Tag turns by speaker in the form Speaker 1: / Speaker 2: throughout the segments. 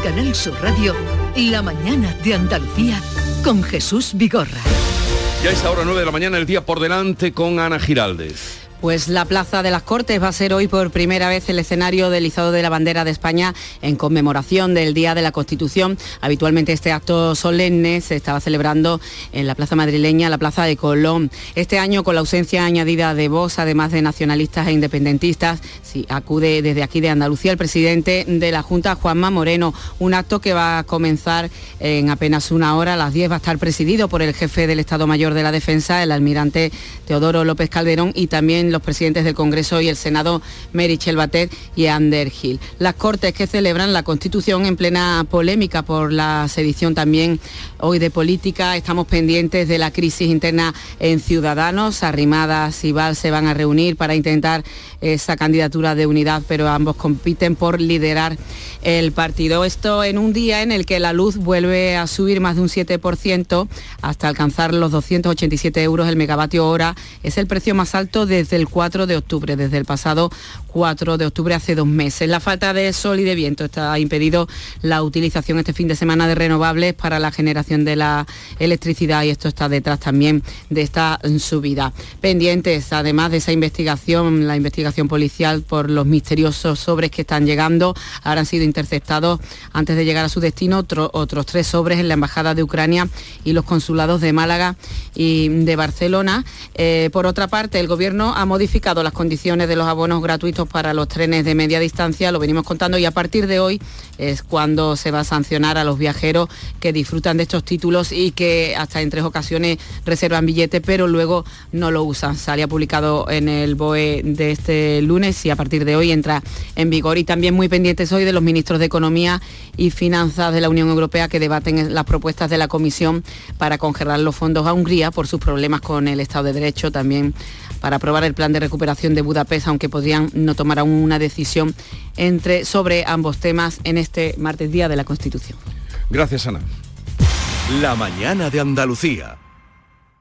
Speaker 1: Canal Sur Radio, La mañana de Andalucía con Jesús Vigorra.
Speaker 2: Ya es ahora 9 de la mañana, el día por delante con Ana Giraldez.
Speaker 3: Pues la Plaza de las Cortes va a ser hoy por primera vez el escenario del izado de la bandera de España en conmemoración del Día de la Constitución. Habitualmente este acto solemne se estaba celebrando en la Plaza madrileña, la Plaza de Colón. Este año, con la ausencia añadida de Vox, además de nacionalistas e independentistas, acude desde aquí de Andalucía el presidente de la Junta, Juanma Moreno. Un acto que va a comenzar en apenas una hora, a las 10, va a estar presidido por el jefe del Estado Mayor de la Defensa, el almirante Teodoro López Calderón, y también los presidentes del Congreso y el Senado, Merichel Batet y Ander Gil. Las Cortes que celebran la Constitución en plena polémica por la sedición también hoy de política. Estamos pendientes de la crisis interna en Ciudadanos. Arrimadas y Val se van a reunir para intentar esa candidatura de unidad, pero ambos compiten por liderar el partido. Esto en un día en el que la luz vuelve a subir más de un 7% hasta alcanzar los 287 euros el megavatio hora. Es el precio más alto desde el 4 de octubre, desde el pasado 4 de octubre hace dos meses. La falta de sol y de viento está, impedido la utilización este fin de semana de renovables para la generación de la electricidad y esto está detrás también de esta subida. Pendientes, además de esa investigación, la investigación policial por los misteriosos sobres que están llegando, ahora han sido interceptados antes de llegar a su destino otros tres sobres en la Embajada de Ucrania y los consulados de Málaga y de Barcelona. Eh, por otra parte, el Gobierno ha modificado las condiciones de los abonos gratuitos para los trenes de media distancia, lo venimos contando, y a partir de hoy es cuando se va a sancionar a los viajeros que disfrutan de estos títulos y que hasta en tres ocasiones reservan billete, pero luego no lo usan. Salía publicado en el BOE de este lunes y a partir de hoy entra en vigor. Y también muy pendientes hoy de los ministros de Economía y Finanzas de la Unión Europea que debaten las propuestas de la Comisión para congelar los fondos a Hungría por sus problemas con el Estado de Derecho, también para aprobar el plan de recuperación de Budapest, aunque podrían no tomar aún una decisión entre, sobre ambos temas en este martes día de la Constitución.
Speaker 2: Gracias, Ana.
Speaker 4: La mañana de Andalucía.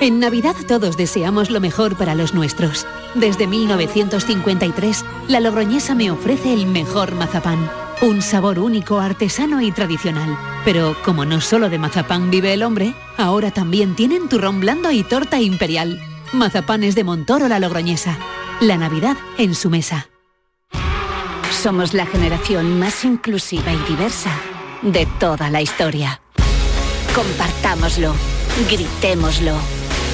Speaker 5: En Navidad todos deseamos lo mejor para los nuestros. Desde 1953, la Logroñesa me ofrece el mejor mazapán un sabor único, artesano y tradicional. Pero como no solo de mazapán vive el hombre, ahora también tienen turrón blando y torta imperial. Mazapanes de Montoro la Logroñesa. La Navidad en su mesa.
Speaker 6: Somos la generación más inclusiva y diversa de toda la historia. Compartámoslo, gritémoslo,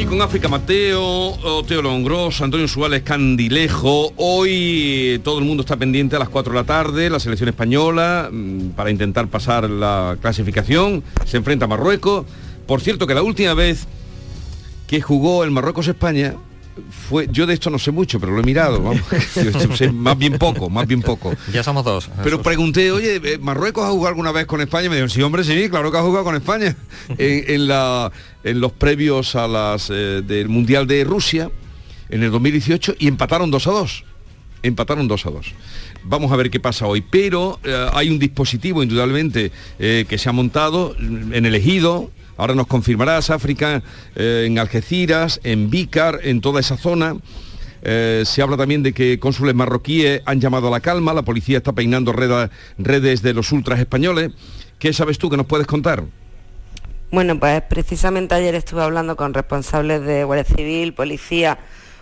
Speaker 2: Y con África Mateo, Teo Longros, Antonio Suárez Candilejo. Hoy todo el mundo está pendiente a las 4 de la tarde, la selección española, mm, para intentar pasar la clasificación. Se enfrenta a Marruecos. Por cierto que la última vez que jugó el Marruecos-España, fue, yo de esto no sé mucho, pero lo he mirado, más bien poco, más bien poco.
Speaker 7: Ya somos dos.
Speaker 2: Pero pregunté, oye, eh, ¿Marruecos ha jugado alguna vez con España? Me dijeron, sí, hombre, sí, claro que ha jugado con España. en, la, en los previos a las eh, del Mundial de Rusia, en el 2018, y empataron 2 a 2. Empataron 2 a 2. Vamos a ver qué pasa hoy. Pero eh, hay un dispositivo, indudablemente, que se ha montado en el ejido, Ahora nos confirmarás, África, eh, en Algeciras, en Vícar, en toda esa zona. Eh, se habla también de que cónsules marroquíes han llamado a la calma, la policía está peinando redes de los ultras españoles. ¿Qué sabes tú que nos puedes contar?
Speaker 8: Bueno, pues precisamente ayer estuve hablando con responsables de Guardia Civil, policía,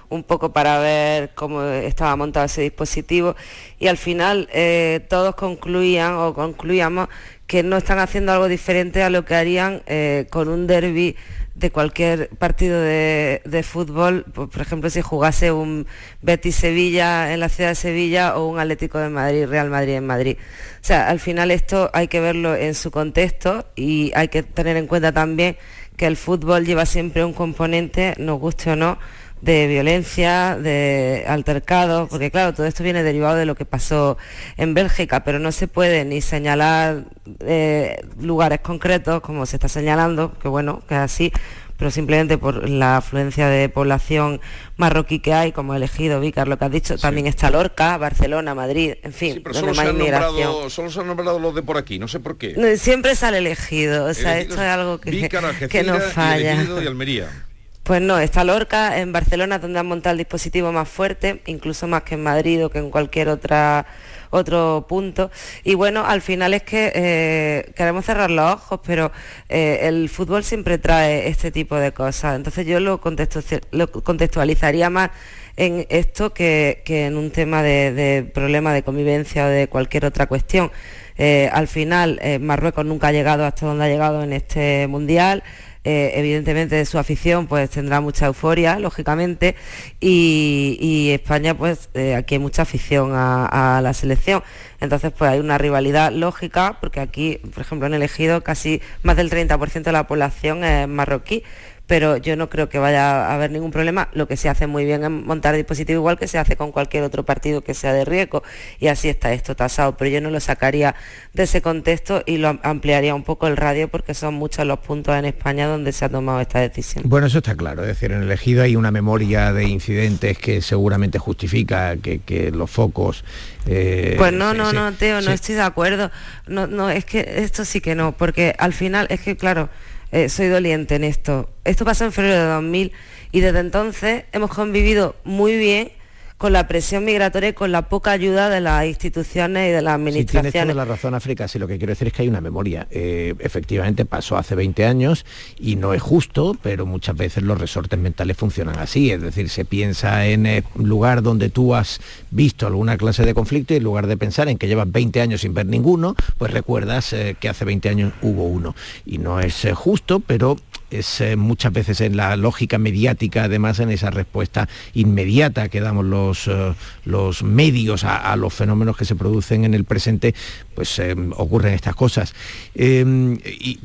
Speaker 7: un poco para ver cómo estaba montado ese dispositivo y al final eh, todos concluían o concluíamos que no están haciendo algo diferente a lo que harían eh, con un derby de cualquier partido de, fútbol, por, ejemplo, si jugase un Betis Sevilla en la ciudad de Sevilla o un Atlético de Madrid, Real Madrid en Madrid. O sea, al final esto hay que verlo en su contexto y hay que tener en cuenta también que el fútbol lleva siempre un componente, nos guste o no, de violencia, de altercados, porque claro, todo esto viene derivado de lo que pasó en Bélgica, pero no se puede ni señalar eh, lugares concretos como se está señalando, que bueno, que es así, pero simplemente por la afluencia de población marroquí que hay, como elegido Vícar, lo que has dicho, también está Lorca, Barcelona, Madrid, en fin,
Speaker 2: pero solo, se han nombrado, solo se han nombrado los de por aquí, no sé por qué.
Speaker 7: siempre sale elegido, o sea, esto es algo que, que no falla.
Speaker 2: y Almería.
Speaker 7: Pues no, está Lorca en Barcelona donde han montado el dispositivo más fuerte, incluso más que en Madrid o que en cualquier otra otro punto. Y bueno, al final es que eh, queremos cerrar los ojos, pero eh, el fútbol siempre trae este tipo de cosas. Entonces yo lo, contextualizaría más en esto que, en un tema de, problema de convivencia o de cualquier otra cuestión. Eh, al final, Marruecos nunca ha llegado hasta donde ha llegado en este mundial. Eh, evidentemente su afición pues tendrá mucha euforia, lógicamente, y, España pues eh, aquí hay mucha afición a, la selección. Entonces pues hay una rivalidad lógica, porque aquí, por ejemplo, han elegido casi más del 30% de la población es marroquí pero yo no creo que vaya a haber ningún problema. Lo que se hace muy bien es montar dispositivos igual que se hace con cualquier otro partido que sea de riesgo y así está esto tasado, pero yo no lo sacaría de ese contexto y lo ampliaría un poco el radio porque son muchos los puntos en España donde se ha tomado esta decisión.
Speaker 8: Bueno, eso está claro, es decir, en el elegido hay una memoria de incidentes que seguramente justifica que, los focos...
Speaker 7: Eh, pues no, no, no, Teo, no estoy de acuerdo. No, no, es que esto sí que no, porque al final es que, claro, eh, soy doliente en esto. Esto pasó en febrero de 2000 y desde entonces hemos convivido muy bien con la presión migratoria y con la poca ayuda de las instituciones y de las administraciones.
Speaker 8: tienes toda la razón, África. Sí, lo que quiero decir es que hay una memoria. Eh, efectivamente pasó hace 20 años y no es justo, pero muchas veces los resortes mentales funcionan así. Es decir, se piensa en el lugar donde tú has visto alguna clase de conflicto y en lugar de pensar en que llevas 20 años sin ver ninguno, pues recuerdas eh, que hace 20 años hubo uno. Y no es eh, justo, pero es eh, muchas veces en la lógica mediática, además en esa respuesta inmediata que damos los, eh, los medios a, los fenómenos que se producen en el presente, pues eh, ocurren estas cosas. Em,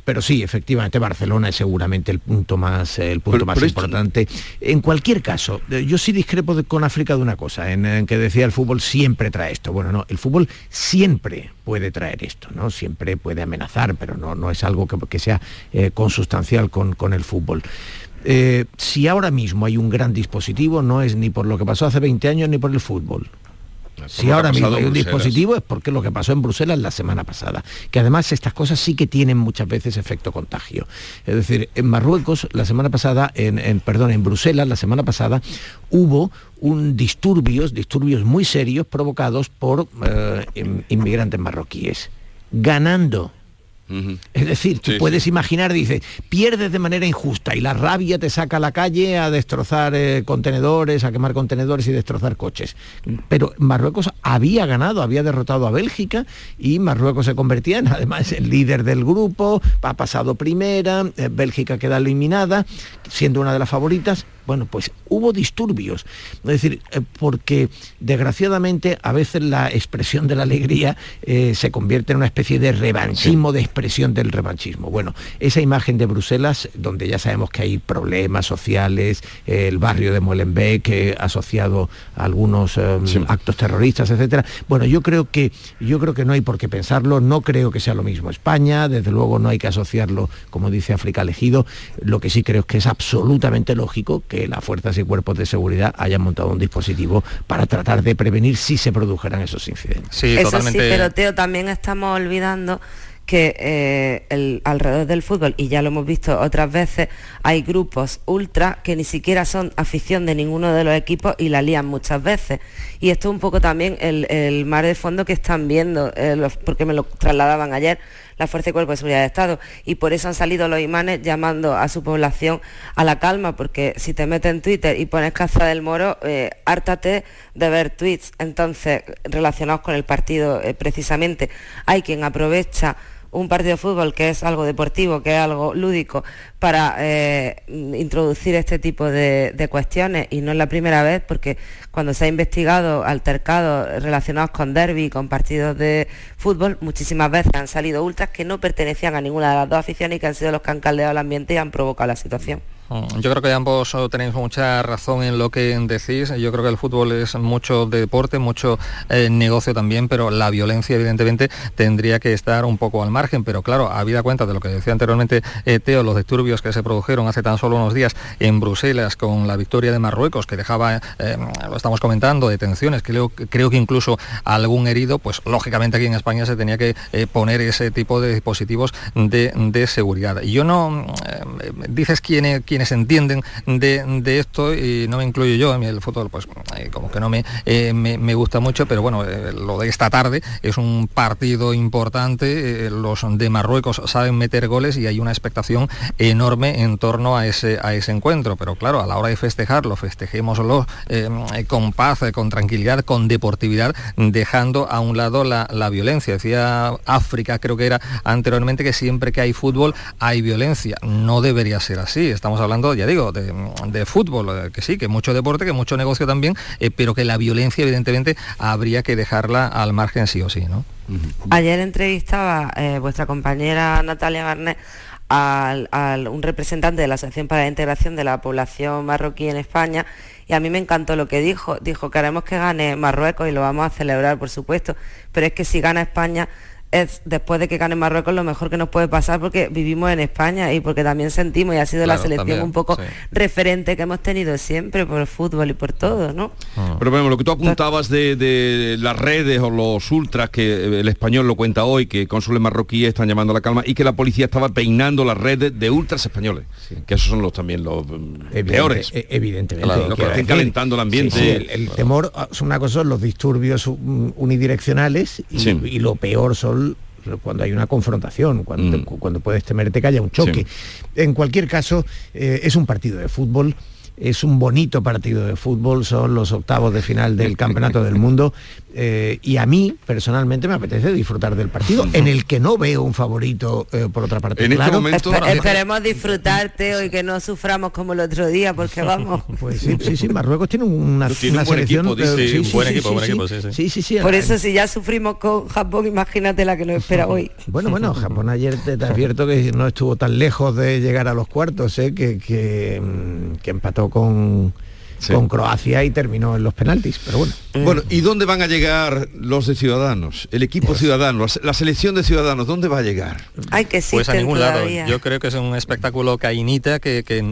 Speaker 8: pero sí, efectivamente, Barcelona es seguramente el punto más, el punto más importante. En cualquier caso, yo sí discrepo con África de una cosa, en, que decía el fútbol siempre trae esto. Bueno, no, el fútbol siempre puede traer esto, ¿no? Siempre puede amenazar, pero no, no es algo que, que sea consustancial con con, el fútbol. Eh, si ahora mismo hay un gran dispositivo, no es ni por lo que pasó hace 20 años ni por el fútbol. Si ahora mismo hay un dispositivo es porque lo que pasó en Bruselas la semana pasada, que además estas cosas sí que tienen muchas veces efecto contagio. Es decir, en Marruecos la semana pasada, en, perdón, en Bruselas la semana pasada hubo un disturbios, disturbios muy serios provocados por eh, inmigrantes marroquíes, ganando es decir, tú puedes imaginar, dice, pierdes de manera injusta y la rabia te saca a la calle a destrozar eh, contenedores, a quemar contenedores y destrozar coches. Pero Marruecos había ganado, había derrotado a Bélgica y Marruecos se convertía en, además el líder del grupo, ha pasado primera, eh, Bélgica queda eliminada, siendo una de las favoritas. Bueno, pues hubo disturbios. Es decir, eh, porque desgraciadamente a veces la expresión de la alegría se convierte en una especie de revanchismo de expresión del revanchismo. Bueno, esa imagen de Bruselas, donde ya sabemos que hay problemas sociales, el barrio de Molenbeek eh, asociado a algunos eh, actos terroristas, etcétera. Bueno, yo creo que yo creo que no hay por qué pensarlo, no creo que sea lo mismo España, desde luego no hay que asociarlo, como dice África elegido. Lo que sí creo es que es absolutamente lógico que las fuerzas y cuerpos de seguridad hayan montado un dispositivo para tratar de prevenir si se produjeran esos incidentes.
Speaker 7: Sí, Eso sí, pero Teo, también estamos olvidando que eh, el, alrededor del fútbol, y ya lo hemos visto otras veces, hay grupos ultra que ni siquiera son afición de ninguno de los equipos y la lían muchas veces. Y esto es un poco también el, mar de fondo que están viendo, eh, porque me lo trasladaban ayer, la Fuerza y Cuerpo de Seguridad de Estado. Y por eso han salido los imanes llamando a su población a la calma, porque si te metes en Twitter y pones caza del moro, eh, hártate de ver tweets. Entonces, relacionados con el partido eh, precisamente, hay quien aprovecha un partido de fútbol que es algo deportivo, que es algo lúdico, para eh, introducir este tipo de, cuestiones y no es la primera vez porque cuando se ha investigado altercados relacionados con derby, con partidos de fútbol, muchísimas veces han salido ultras que no pertenecían a ninguna de las dos aficiones y que han sido los que han caldeado el ambiente y han provocado la situación.
Speaker 9: Mm, yo creo que ambos tenéis mucha razón en lo que decís. Yo creo que el fútbol es mucho deporte, mucho eh, negocio también, pero la violencia evidentemente tendría que estar un poco al margen. Pero claro, habida cuenta de lo que decía anteriormente eh, Teo, los disturbios que se produjeron hace tan solo unos días en Bruselas con la victoria de Marruecos, que dejaba, eh, lo estamos comentando, detenciones, creo, creo que incluso algún herido, pues lógicamente aquí en España se tenía que poner ese tipo de dispositivos de, seguridad. Y yo no, dices quién, quién se entienden de, esto y no me incluyo yo, a mí el fútbol pues eh, como que no eh, me, me, gusta mucho, pero bueno, eh, lo de esta tarde es un partido importante, los de Marruecos saben meter goles y hay una expectación enorme en torno a ese, a ese encuentro, pero claro, a la hora de festejarlo, festejémoslo con paz, con tranquilidad, con deportividad, dejando a un lado la, la violencia. Decía África, creo que era anteriormente, que siempre que hay fútbol hay violencia. No debería ser así. Estamos hablando, ya digo, de, fútbol, eh, que sí, que mucho deporte, que mucho negocio también, eh, pero que la violencia evidentemente habría que dejarla al margen sí o sí, ¿no?
Speaker 7: Ayer entrevistaba eh, vuestra compañera Natalia Barnet al, un representante de la Asociación para la Integración de la Población Marroquí en España y a mí me encantó lo que dijo. Dijo, queremos que gane Marruecos y lo vamos a celebrar, por supuesto, pero es que si gana España es después de que gane Marruecos lo mejor que nos puede pasar porque vivimos en España y porque también sentimos y ha sido la selección un poco referente que hemos tenido siempre por el fútbol y por todo, ¿no?
Speaker 2: Ah. Pero bueno, lo que tú apuntabas de, las redes o los ultras que el español lo cuenta hoy, que cónsules marroquíes están llamando a la calma y que la policía estaba peinando las redes de ultras españoles, que esos son los también los mm, peores.
Speaker 8: E, evidentemente.
Speaker 2: Claro, que estén calentando el ambiente.
Speaker 8: el, temor son una cosa, los disturbios unidireccionales y lo peor son cuando hay una confrontación, cuando, mm. cuando puedes temerte que haya un choque. En cualquier caso, eh, es un partido de fútbol es un bonito partido de fútbol, son los octavos de final del Campeonato del Mundo eh, y a mí personalmente me apetece disfrutar del partido, en el que no veo un favorito eh, por otra parte.
Speaker 7: Este esperemos disfrutarte hoy que no suframos como el otro día, porque vamos.
Speaker 8: Pues sí, sí, sí, Marruecos tiene una, selección.
Speaker 9: buen equipo, buen equipo,
Speaker 7: sí, sí. sí, Por eso si ya sufrimos con Japón, imagínate la que nos espera hoy.
Speaker 8: Bueno, bueno, Japón ayer te, advierto que no estuvo tan lejos de llegar a los cuartos, ¿eh? que, que, mm, que empató con con Croacia y terminó en los penaltis, pero bueno.
Speaker 2: Bueno, ¿y dónde van a llegar los de Ciudadanos? El equipo pues- ciudadano, la selección de Ciudadanos, ¿dónde va a llegar?
Speaker 7: Hay que
Speaker 9: Pues a ningún lado. Yo creo que es un espectáculo cainita que, que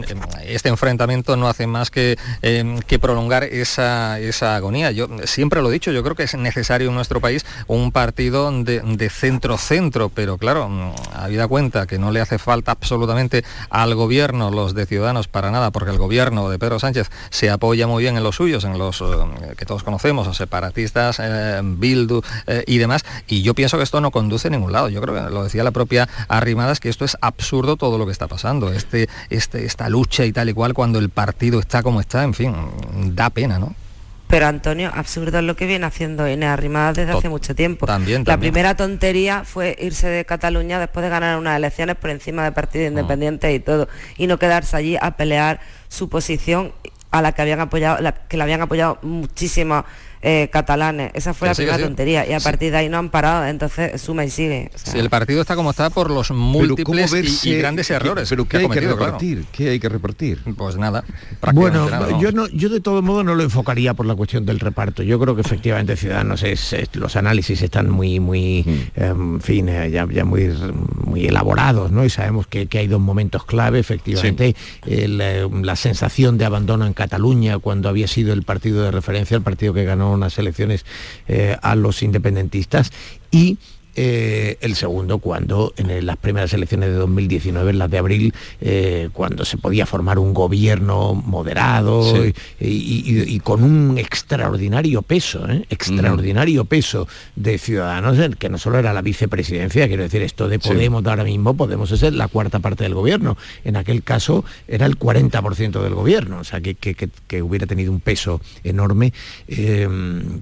Speaker 9: este enfrentamiento no hace más que, em, que prolongar esa, esa agonía. Yo siempre lo he dicho, yo creo que es necesario en nuestro país un partido de centro-centro, pero claro, mm, habida cuenta que no le hace falta absolutamente al gobierno, los de Ciudadanos, para nada, porque el gobierno de Pedro Sánchez se ha apoya muy bien en los suyos, en los eh, que todos conocemos, los separatistas, eh, Bildu eh, y demás. Y yo pienso que esto no conduce a ningún lado. Yo creo que lo decía la propia Arrimadas, que esto es absurdo todo lo que está pasando. Este, este, esta lucha y tal y cual cuando el partido está como está, en fin, da pena, ¿no?
Speaker 7: Pero Antonio, absurdo es lo que viene haciendo Inés Arrimadas desde hace mucho tiempo.
Speaker 9: También,
Speaker 7: La primera tontería fue irse de Cataluña después de ganar unas elecciones por encima de partidos mm. independientes y todo, y no quedarse allí a pelear su posición a la que habían apoyado, la, que la habían apoyado muchísimas eh, catalanes. Esa fue la primera tontería. Y a partir de ahí no han parado, entonces suma y sigue.
Speaker 9: si el partido está como está por los múltiples y, grandes errores.
Speaker 2: pero ¿qué hay que repartir? ¿Qué hay que repartir?
Speaker 9: Pues nada.
Speaker 8: Bueno, yo no, yo de todo modo no lo enfocaría por la cuestión del reparto. Yo creo que efectivamente Ciudadanos es, los análisis están muy, muy, mm. en fin, eh, ya, muy, muy elaborados, ¿no? Y sabemos que, hay dos momentos clave, efectivamente, eh, la sensación de abandono en Cataluña cuando había sido el partido de referencia, el partido que ganó unas elecciones eh, a los independentistas y eh, el segundo cuando en las primeras elecciones de 2019, en las de abril, eh, cuando se podía formar un gobierno moderado y, con un extraordinario peso, ¿eh? extraordinario peso de ciudadanos, que no solo era la vicepresidencia, quiero decir, esto de Podemos de ahora mismo, Podemos ser la cuarta parte del gobierno. En aquel caso era el 40% del gobierno, o sea, que, que, hubiera tenido un peso enorme,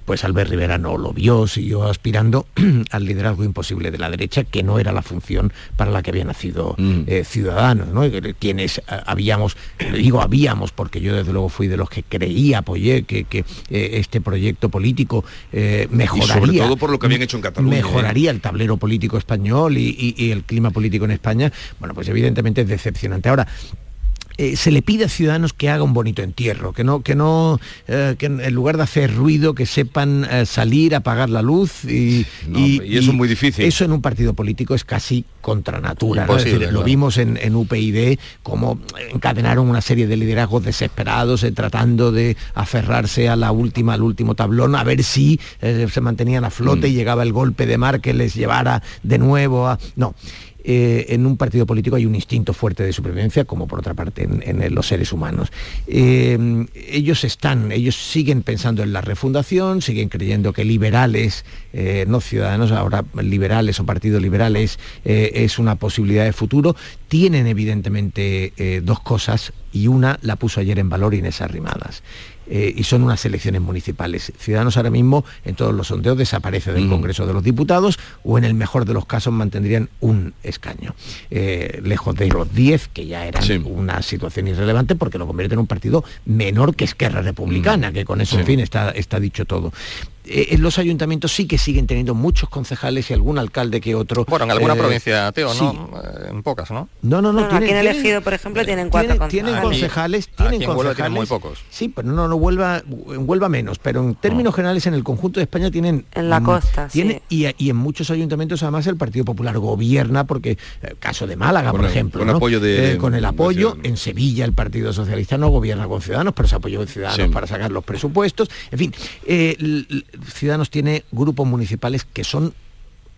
Speaker 8: pues Albert Rivera no lo vio, siguió aspirando al liderazgo imposible de la derecha, que no era la función para la que había nacido mm. eh, Ciudadanos, ¿no? quienes eh, habíamos, digo habíamos, porque yo desde luego fui de los que creía, apoyé que, que eh, este proyecto político mejoraría.
Speaker 2: sobre todo por lo que habían hecho en Cataluña.
Speaker 8: Mejoraría el tablero político español y el clima político en España. Bueno, pues evidentemente es decepcionante. Ahora, eh, se le pide a Ciudadanos que haga un bonito entierro, que no, que no, eh, que en lugar de hacer ruido, que sepan eh, salir, apagar la luz y,
Speaker 2: y, eso es muy difícil.
Speaker 8: Eso en un partido político es casi contra natura. lo vimos en, en, UPyD como encadenaron una serie de liderazgos desesperados tratando de aferrarse a la última, al último tablón, a ver si se mantenían a flote y mm. llegaba el golpe de mar que les llevara de nuevo a. No. Eh, en un partido político hay un instinto fuerte de supervivencia, como por otra parte en, los seres humanos. Eh, ellos están, ellos siguen pensando en la refundación, siguen creyendo que liberales, eh, no ciudadanos, ahora liberales o partidos liberales es una posibilidad de futuro. Tienen evidentemente dos cosas y una la puso ayer en valor Inés Arrimadas. Eh, y son unas elecciones municipales. Ciudadanos ahora mismo en todos los sondeos desaparece del mm. Congreso de los Diputados o en el mejor de los casos mantendrían un escaño, eh, lejos de los 10 que ya eran una situación irrelevante porque lo convierte en un partido menor que Esquerra Republicana, mm. que con eso en fin está, está dicho todo. Eh, en los ayuntamientos sí que siguen teniendo muchos concejales y algún alcalde que otro.
Speaker 9: Bueno, en alguna eh, provincia, Teo, ¿no? Eh, en pocas, ¿no?
Speaker 8: No, no, no.
Speaker 7: aquí en elegido, por ejemplo, tienen cuatro
Speaker 8: tienen, concejales. Tienen concejales.
Speaker 9: muy pocos.
Speaker 8: Sí, pero no, no, vuelva, vuelva menos. Pero en términos generales, en el conjunto de España tienen.
Speaker 7: En la costa,
Speaker 8: tiene, y, en muchos ayuntamientos, además, el Partido Popular gobierna, porque caso de Málaga, por ejemplo.
Speaker 2: Con, apoyo de,
Speaker 8: con el apoyo. En Sevilla, el Partido Socialista no gobierna con Ciudadanos, pero se apoyó en Ciudadanos para sacar los presupuestos. En fin, Ciudadanos tiene grupos municipales que son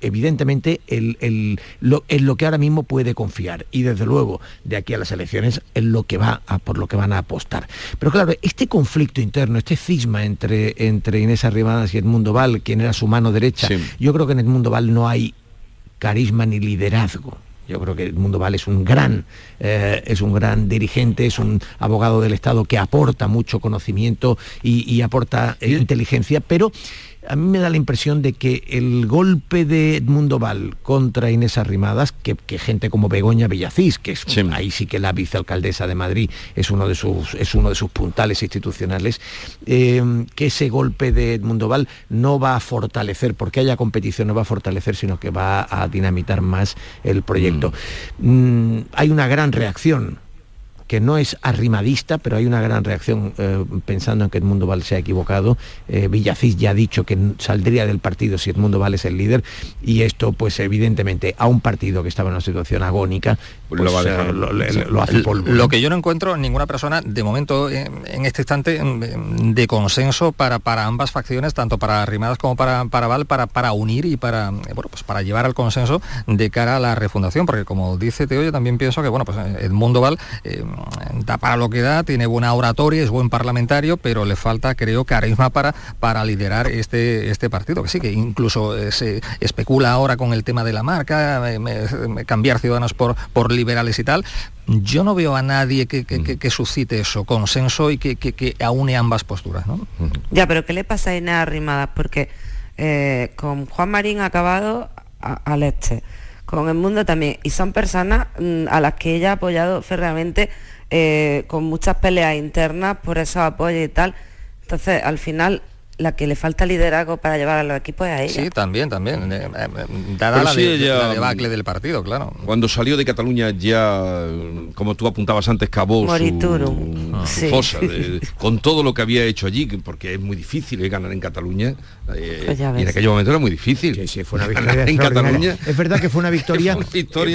Speaker 8: evidentemente el, lo, en lo que ahora mismo puede confiar y desde luego de aquí a las elecciones en lo que va a, por lo que van a apostar. Pero claro, este conflicto interno, este cisma entre, entre Inés Arribadas y Edmundo Val, quien era su mano derecha, yo creo que en Edmundo Val no hay carisma ni liderazgo. Yo creo que Edmundo Val es un gran, eh, es un gran dirigente, es un abogado del Estado que aporta mucho conocimiento y, aporta inteligencia, pero a mí me da la impresión de que el golpe de Edmundo Val contra Inés Arrimadas, que, gente como Begoña Villacís, que es ahí sí que la vicealcaldesa de Madrid es uno de sus, es uno de sus puntales institucionales, eh, que ese golpe de Edmundo Val no va a fortalecer, porque haya competición, no va a fortalecer, sino que va a dinamitar más el proyecto. Mm. Mm, hay una gran reacción que no es arrimadista, pero hay una gran reacción eh, pensando en que Edmundo Val se ha equivocado. Eh, Villacís ya ha dicho que saldría del partido si Edmundo Val es el líder y esto pues evidentemente a un partido que estaba en una situación agónica pues, lo, hace polvo.
Speaker 9: Lo que yo no encuentro ninguna persona de momento en, este instante de consenso para, para ambas facciones, tanto para Arrimadas como para, para Val, para, para unir y para, bueno, pues para llevar al consenso de cara a la refundación, porque como dice Teo, yo también pienso que bueno, pues Edmundo Val eh, da para lo que da, tiene buena oratoria, es buen parlamentario, pero le falta, creo, carisma para, para liderar este, este partido, que sí, que incluso eh, se especula ahora con el tema de la marca, cambiar ciudadanos por, por liberales y tal. Yo no veo a nadie que, que, suscite eso, consenso y que, que, aúne ambas posturas. ¿no?
Speaker 7: Ya, pero ¿qué le pasa a Inés Arrimadas? Porque eh, con Juan Marín ha acabado al este con el mundo también. Y son personas mm, a las que ella ha apoyado férreamente eh, con muchas peleas internas por esos apoyos y tal. Entonces, al final, la que le falta liderazgo para llevar a los equipos es a ella.
Speaker 9: Sí, también, también. Eh, eh, dada la, debacle del partido, claro.
Speaker 2: Cuando salió de Cataluña ya, como tú apuntabas antes, cabó su, fosa, con todo lo que había hecho allí, porque es muy difícil ganar en Cataluña. Eh, pues y en aquel momento era muy difícil.
Speaker 8: Sí, fue una victoria en Cataluña. Es verdad que fue una victoria,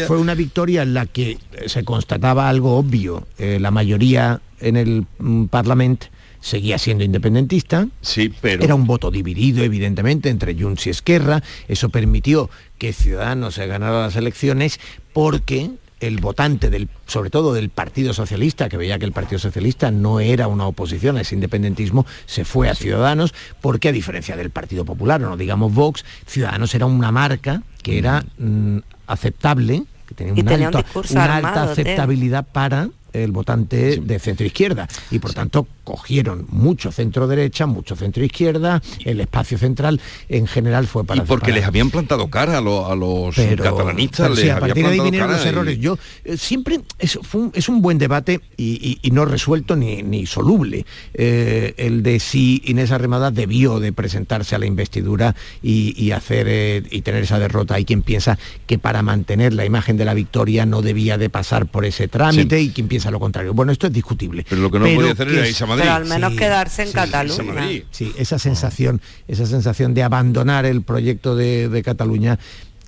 Speaker 8: fue una victoria en la que se constataba algo obvio. la mayoría en el mm, Parlamento seguía siendo independentista.
Speaker 2: Sí, pero...
Speaker 8: Era un voto dividido, evidentemente, entre Junts y Esquerra. Eso permitió que Ciudadanos se ganara las elecciones porque el votante del, sobre todo del Partido Socialista, que veía que el Partido Socialista no era una oposición a ese independentismo, se fue a Ciudadanos, porque a diferencia del Partido Popular, o no digamos Vox, Ciudadanos era una marca que era mm, aceptable, que tenía,
Speaker 7: Y
Speaker 8: una,
Speaker 7: tenía un
Speaker 8: alta,
Speaker 7: discurso
Speaker 8: una
Speaker 7: armado,
Speaker 8: alta
Speaker 7: Teo.
Speaker 8: aceptabilidad para el votante de centro izquierda y por tanto cogieron mucho centro derecha, mucho centro izquierda, el espacio central en general fue para
Speaker 2: Y porque les habían plantado cara a, lo- a los
Speaker 8: pero,
Speaker 2: catalanistas.
Speaker 8: pero sí,
Speaker 2: les
Speaker 8: a partir de ahí vinieron los
Speaker 2: y-
Speaker 8: errores. Yo eh, siempre es, fue un, es un buen debate y, y- y no resuelto ni, ni soluble eh, el de si Inés Arremada debió de presentarse a la investidura y, y hacer eh, y tener esa derrota. Hay quien piensa que para mantener la imagen de la victoria no debía de pasar por ese trámite y quien piensa lo contrario. Bueno, esto es discutible.
Speaker 2: Pero lo que no podía hacer era
Speaker 8: es-
Speaker 2: irse a Madrid.
Speaker 7: Pero al menos
Speaker 8: Sí,
Speaker 7: quedarse en
Speaker 8: sí,
Speaker 7: Cataluña.
Speaker 8: Sí, esa sensación, esa sensación de abandonar el proyecto de, de Cataluña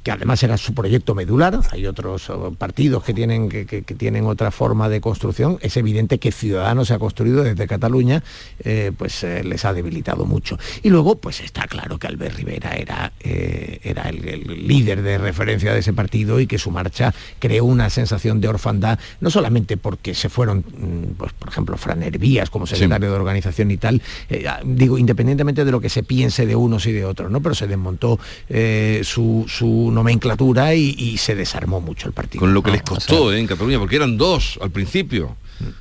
Speaker 8: que además era su proyecto medular, hay otros oh, partidos que tienen, que, que- que tienen otra forma de construcción, es evidente que Ciudadanos se ha construido desde Cataluña, eh, pues eh, les ha debilitado mucho. Y luego, pues está claro que Albert Rivera era, eh, era el, el líder de referencia de ese partido y que su marcha creó una sensación de orfandad, no solamente porque se fueron, mm, pues, por ejemplo, Fran Hervías como secretario de organización y tal, ah, digo, independientemente de lo que se piense de unos y de otros, ¿no? Pero se desmontó eh, su, su nomenclatura y, y se desarmó mucho el partido.
Speaker 2: Con lo que
Speaker 8: ¿no?
Speaker 2: les costó ¿eh? en Cataluña, porque eran dos al principio.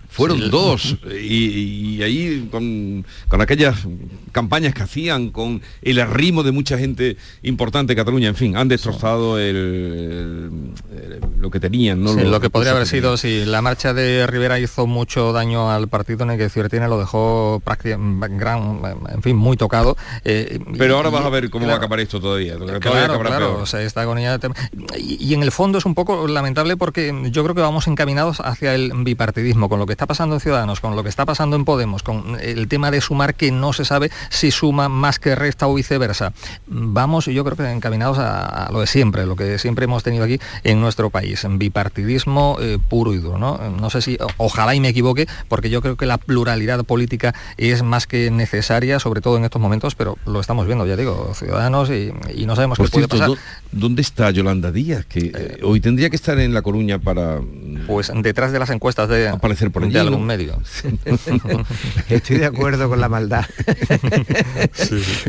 Speaker 2: Fueron
Speaker 8: Sí.
Speaker 2: dos. Y, y ahí con, con aquellas campañas que hacían, con el arrimo de mucha gente importante de Cataluña, en fin, han destrozado el, el- el- lo que tenían, ¿no?
Speaker 9: Sí, lo que podría haber sido, si la marcha de Rivera hizo mucho daño al partido, no hay que decir, tiene, lo dejó prácticamente gran, en fin, muy tocado. eh.
Speaker 2: Pero
Speaker 9: y-
Speaker 2: ahora vas
Speaker 9: y-
Speaker 2: a ver cómo va a acabar esto todavía. todavía
Speaker 9: Claro,
Speaker 2: acabará
Speaker 9: claro,
Speaker 2: peor.
Speaker 9: o sea, esta agonía de tem- y, y en el fondo es un poco lamentable porque yo creo que vamos encaminados hacia el bipartidismo, con lo que está pasando en Ciudadanos, con lo que está pasando en Podemos, con el tema de sumar que no se sabe si suma más que resta o viceversa. Vamos, yo creo que encaminados a, a lo de siempre, lo que siempre hemos tenido aquí en nuestro país, en bipartidismo eh, puro y duro. ¿no? no sé si, ojalá y me equivoque, porque yo creo que la pluralidad política es más que necesaria, sobre todo en estos momentos, pero lo estamos viendo, ya digo, Ciudadanos y, y no sabemos
Speaker 2: Por
Speaker 9: qué puede pasar.
Speaker 2: ¿dó- ¿dónde está Yolanda Díaz? Que eh, hoy tendría que estar en La Coruña para
Speaker 9: Pues detrás de las encuestas de,
Speaker 2: aparecer por allí,
Speaker 9: de algún medio.
Speaker 8: Estoy de acuerdo con la maldad.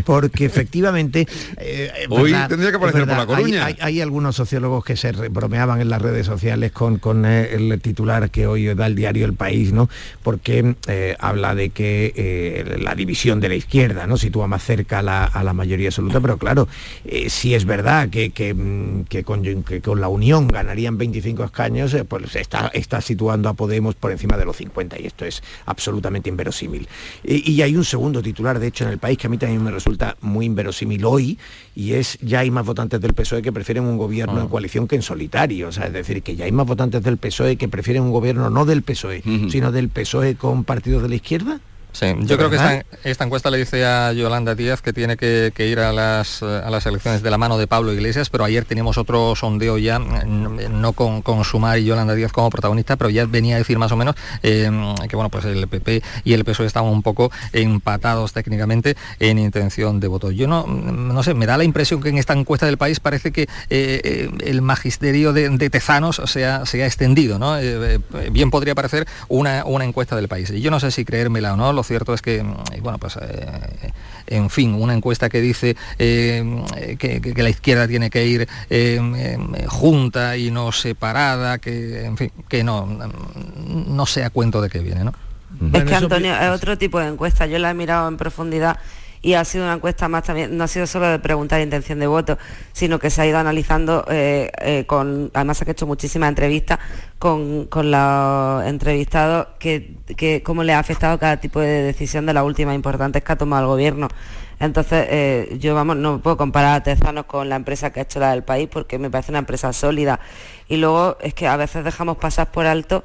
Speaker 8: Porque efectivamente... eh,
Speaker 2: Hoy
Speaker 8: verdad,
Speaker 2: tendría que aparecer por La Coruña.
Speaker 8: Hay, hay- hay algunos sociólogos que se bromeaban en las redes sociales con, con eh, el titular que hoy da el diario El País, ¿no? Porque eh, habla de que eh, la división de la izquierda, ¿no? Sitúa más cerca a la, a la mayoría absoluta, pero claro, eh, si es verdad que, que, mm, que con, que con la Unión ganarían 25 escaños, eh, pues está, está situando a Podemos por encima de los 50 y esto es absolutamente inverosímil. Y, y hay un segundo titular, de hecho, en el país que a mí también me resulta muy inverosímil hoy y es ya hay más votantes del PSOE que prefieren un gobierno en coalición que en solitario. O sea, es decir, que ya hay más votantes del PSOE que prefieren un gobierno no del PSOE, sino del PSOE con partidos de la izquierda.
Speaker 9: Sí,
Speaker 8: ¿De
Speaker 9: yo creo que esta, esta encuesta le dice a Yolanda Díaz que tiene que, que ir a las, a las elecciones de la mano de Pablo Iglesias, pero ayer teníamos otro sondeo ya, mm, no con, con Sumar y Yolanda Díaz como protagonista, pero ya venía a decir más o menos eh, que bueno, pues el PP y el PSOE estaban un poco empatados técnicamente en intención de voto. Yo no, no sé, me da la impresión que en esta encuesta del país parece que eh, eh, el magisterio de, de Tezanos se ha, se ha extendido, ¿no? Eh, eh, bien podría parecer una, una encuesta del país. Y yo no sé si creérmela o no, lo cierto es que, mm, bueno, pues, eh, en fin, una encuesta que dice eh, que, que- que la izquierda tiene que ir eh, eh, junta y no separada, que, en fin, que no, mm, no sea cuento de qué viene, ¿no?
Speaker 7: Es que Antonio, es otro tipo de encuesta. Yo la he mirado en profundidad y ha sido una encuesta más también, no ha sido solo de preguntar intención de voto, sino que se ha ido analizando eh, eh, con, además ha hecho muchísimas entrevistas con, con los entrevistados que, que cómo le ha afectado cada tipo de decisión de las últimas importantes que ha tomado el gobierno. Entonces, eh, yo vamos, no puedo comparar a Tezanos con la empresa que ha hecho la del país porque me parece una empresa sólida. Y luego es que a veces dejamos pasar por alto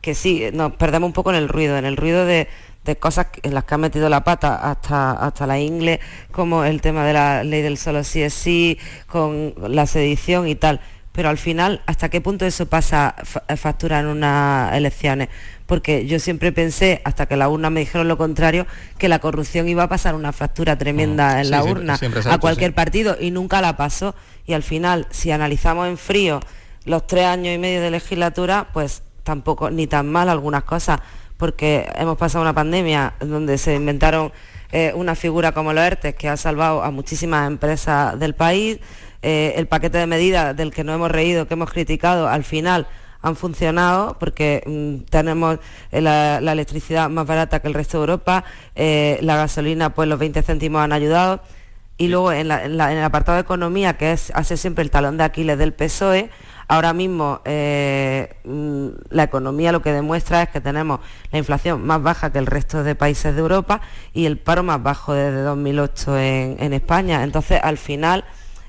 Speaker 7: que sí, nos perdemos un poco en el ruido, en el ruido de, de cosas en las que ha metido la pata hasta, hasta la ingle, como el tema de la ley del solo sí es sí, con la sedición y tal. pero al final, ¿hasta qué punto eso pasa factura en unas elecciones? Porque yo siempre pensé, hasta que la urna me dijeron lo contrario, que la corrupción iba a pasar una factura tremenda mm. en la urna a cualquier partido y nunca la pasó. Y al final, si analizamos en frío los tres años y medio de legislatura, pues tampoco, ni tan mal algunas cosas, porque hemos pasado una pandemia donde se inventaron eh, una figura como los ERTE que ha salvado a muchísimas empresas del país, eh, el paquete de medidas del que no hemos reído, que hemos criticado, al final han funcionado porque mm, tenemos eh, la, electricidad más barata que el resto de Europa, eh, la gasolina, pues los 20 céntimos han ayudado. Y luego en, el apartado de economía, que es hace siempre el talón de Aquiles del PSOE, ahora mismo mm, la economía lo que demuestra es que tenemos la inflación más baja que el resto de países de Europa y el paro más bajo desde 2008 en España. Entonces, al final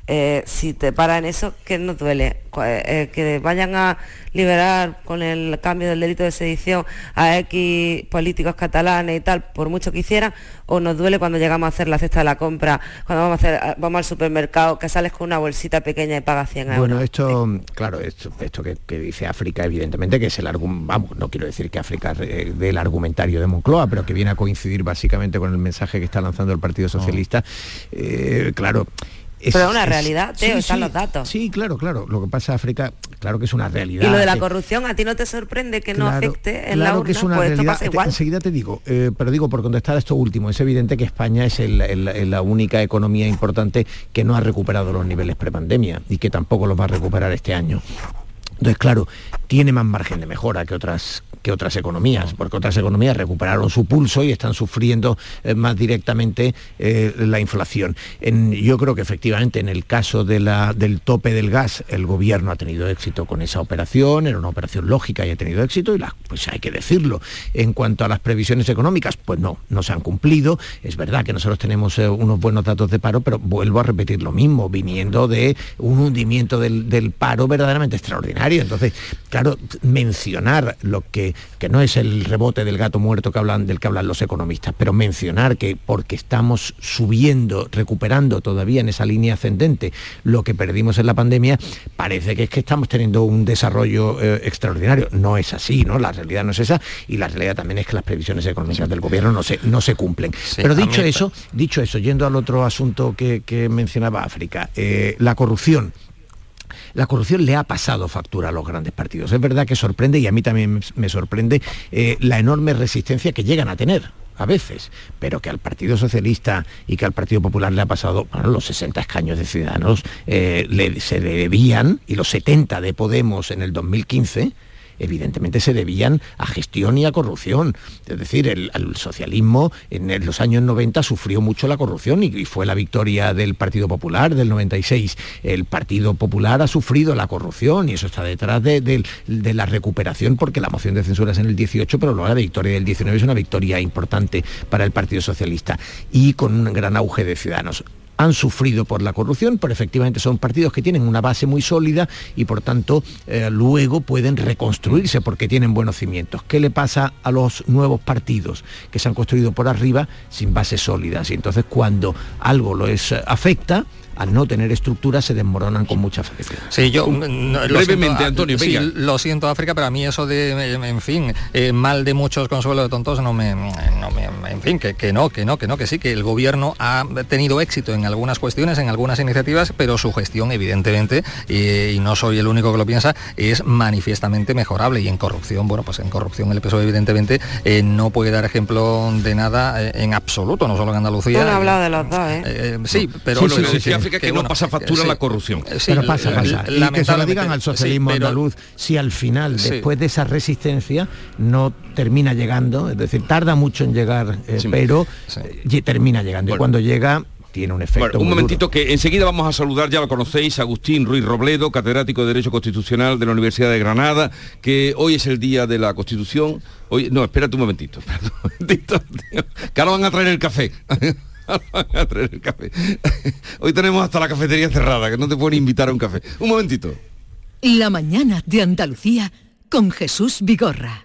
Speaker 7: eh, si te para en eso, ¿qué nos duele? Eh, que vayan a liberar con el cambio del delito de sedición a X políticos catalanes y tal, por mucho que hicieran, o nos duele cuando llegamos a hacer la cesta de la compra, cuando vamos, a hacer, vamos al supermercado, que sales con una bolsita pequeña y pagas 100 euros.
Speaker 8: Bueno, esto, claro, esto, esto que, dice África, evidentemente, que es el argumento, vamos, no quiero decir que África del argumentario de Moncloa, pero que viene a coincidir básicamente con el mensaje que está lanzando el Partido Socialista, eh, claro
Speaker 7: pero es una realidad, Teo, están los datos.
Speaker 8: Sí, claro, claro. Lo que pasa en África, claro que es una realidad.
Speaker 7: Y lo de la corrupción, ¿a ti no te sorprende que no afecte en la urna?
Speaker 8: que es una pues realidad. Enseguida te digo, eh, pero digo, por contestar a esto último, es evidente que España es la única economía importante que no ha recuperado los niveles prepandemia y que tampoco los va a recuperar este año. Entonces, claro, tiene más margen de mejora que otras que otras economías, porque otras economías recuperaron su pulso y están sufriendo eh, más directamente eh, la inflación. yo creo que efectivamente en el caso de la, del tope del gas, el gobierno ha tenido éxito con esa operación, era una operación lógica y ha tenido éxito, y la, pues hay que decirlo. En cuanto a las previsiones económicas, pues no, no se han cumplido. Es verdad que nosotros tenemos eh, unos buenos datos de paro, pero vuelvo a repetir lo mismo, viniendo de un hundimiento del, del paro verdaderamente extraordinario. Entonces, claro, mencionar lo que que no es el rebote del gato muerto que hablan, del que hablan los economistas, pero mencionar que porque estamos subiendo, recuperando todavía en esa línea ascendente lo que perdimos en la pandemia, parece que es que estamos teniendo un desarrollo eh, extraordinario. No es así, ¿no? La realidad no es esa y la realidad también es que las previsiones económicas del gobierno no se, no se cumplen. pero dicho eso, dicho eso, yendo al otro asunto que, mencionaba África, eh, la corrupción la corrupción le ha pasado factura a los grandes partidos. Es verdad que sorprende, y a mí también me sorprende, eh, la enorme resistencia que llegan a tener a veces, pero que al Partido Socialista y que al Partido Popular le ha pasado, bueno, los 60 escaños de Ciudadanos eh, se debían, y los 70 de Podemos en el 2015, evidentemente se debían a gestión y a corrupción. Es decir, el, socialismo en los años 90 sufrió mucho la corrupción y, fue la victoria del Partido Popular del 96. El Partido Popular ha sufrido la corrupción y eso está detrás de, la recuperación porque la moción de censura en el 18, pero luego la victoria del 19 es una victoria importante para el Partido Socialista y con un gran auge de ciudadanos han sufrido por la corrupción, pero efectivamente son partidos que tienen una base muy sólida y por tanto eh, luego pueden reconstruirse porque tienen buenos cimientos. ¿Qué le pasa a los nuevos partidos que se han construido por arriba sin bases sólidas? Y entonces cuando algo lo es, afecta, al no tener estructura se desmoronan con mucha facilidad.
Speaker 9: Sí, yo brevemente, Antonio, sí, lo siento África, pero a mí eso de, en fin, eh, mal de muchos consuelo de tontos no me, en fin, que, que, no, que no, que no, que sí, que el gobierno ha tenido éxito en algunas cuestiones, en algunas iniciativas, pero su gestión, evidentemente, y no soy el único que lo piensa, es manifiestamente mejorable. Y en corrupción, bueno, pues en corrupción el PSOE, evidentemente, eh, no puede dar ejemplo de nada eh, en absoluto, no solo en Andalucía.
Speaker 7: No he hablado de los dos, ¿eh?
Speaker 9: sí, pero
Speaker 2: que, no pasa factura la corrupción.
Speaker 8: pero pasa, pasa. Y que se lo digan al socialismo andaluz si al final, después de esa resistencia, no termina llegando, es decir, tarda mucho en llegar, eh, pero eh, termina llegando. Y cuando llega, tiene un efecto.
Speaker 2: un momentito que enseguida vamos a saludar, ya lo conocéis, Agustín Ruiz Robledo, catedrático de Derecho Constitucional de la Universidad de Granada, que hoy es el día de la Constitución. Hoy, no, espérate un momentito, espérate un momentito, que ahora van a traer el café. Hoy tenemos hasta la cafetería cerrada, que no te pueden invitar a un café. Un momentito.
Speaker 1: La mañana de Andalucía con Jesús Vigorra.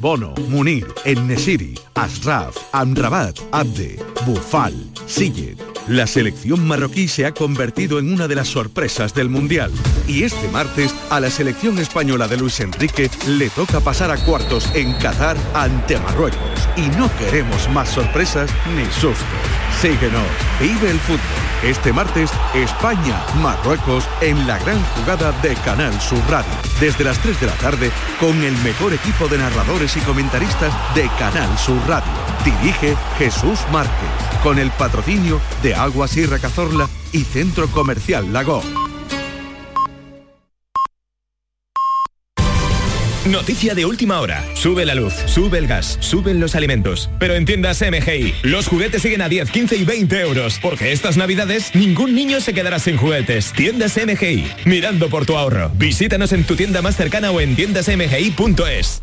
Speaker 10: Bono, Munir, Ennesiri, Asraf, Amrabat, Abde, Bufal, Sillet. La selección marroquí se ha convertido en una de las sorpresas del Mundial. Y este martes a la selección española de Luis Enrique le toca pasar a cuartos en Qatar ante Marruecos. Y no queremos más sorpresas ni sustos. Síguenos, vive el fútbol. Este martes, España-Marruecos en la gran jugada de Canal Sur Radio. Desde las 3 de la tarde, con el mejor equipo de y comentaristas de Canal Sur Radio. Dirige Jesús Márquez, con el patrocinio de Agua Sierra Cazorla y Centro Comercial Lago.
Speaker 11: Noticia de última hora. Sube la luz, sube el gas, suben los alimentos. Pero en tiendas MGI, los juguetes siguen a 10, 15 y 20 euros. Porque estas navidades ningún niño se quedará sin juguetes. Tiendas MGI, mirando por tu ahorro. Visítanos en tu tienda más cercana o en tiendasmgi.es.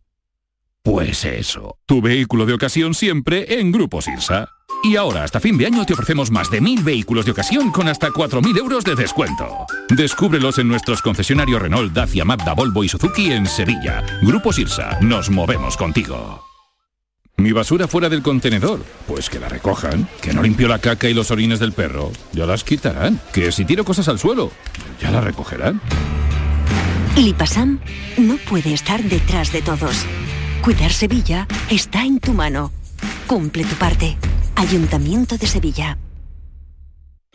Speaker 12: Pues eso, tu vehículo de ocasión siempre en Grupo Sirsa. Y ahora, hasta fin de año, te ofrecemos más de mil vehículos de ocasión con hasta 4.000 euros de descuento. Descúbrelos en nuestros concesionarios Renault, Dacia, Mazda, Volvo y Suzuki en Sevilla. Grupo Sirsa, nos movemos contigo. Mi basura fuera del contenedor. Pues que la recojan. Que no limpio la caca y los orines del perro. Ya las quitarán. Que si tiro cosas al suelo, ya las recogerán.
Speaker 13: Lipasam no puede estar detrás de todos. Cuidar Sevilla está en tu mano. Cumple tu parte. Ayuntamiento de Sevilla.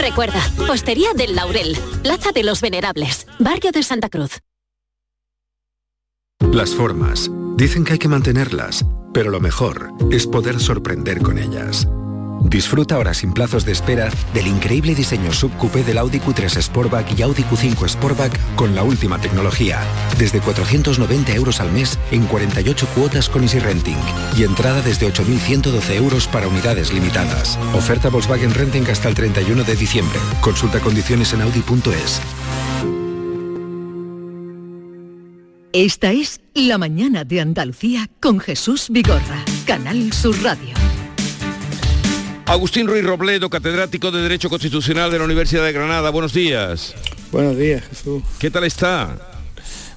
Speaker 6: Recuerda, Hostería del Laurel, Plaza de los Venerables, Barrio de Santa Cruz.
Speaker 14: Las formas. Dicen que hay que mantenerlas, pero lo mejor es poder sorprender con ellas. Disfruta ahora sin plazos de espera del increíble diseño subcoupé del Audi Q3 Sportback y Audi Q5 Sportback con la última tecnología. Desde 490 euros al mes en 48 cuotas con Easy Renting y entrada desde 8.112 euros para unidades limitadas. Oferta Volkswagen Renting hasta el 31 de diciembre. Consulta condiciones en audi.es.
Speaker 1: Esta es La Mañana de Andalucía con Jesús Vigorra, Canal Sur Radio.
Speaker 2: Agustín Ruiz Robledo, catedrático de Derecho Constitucional de la Universidad de Granada. Buenos días.
Speaker 15: Buenos días, Jesús.
Speaker 2: ¿Qué tal está?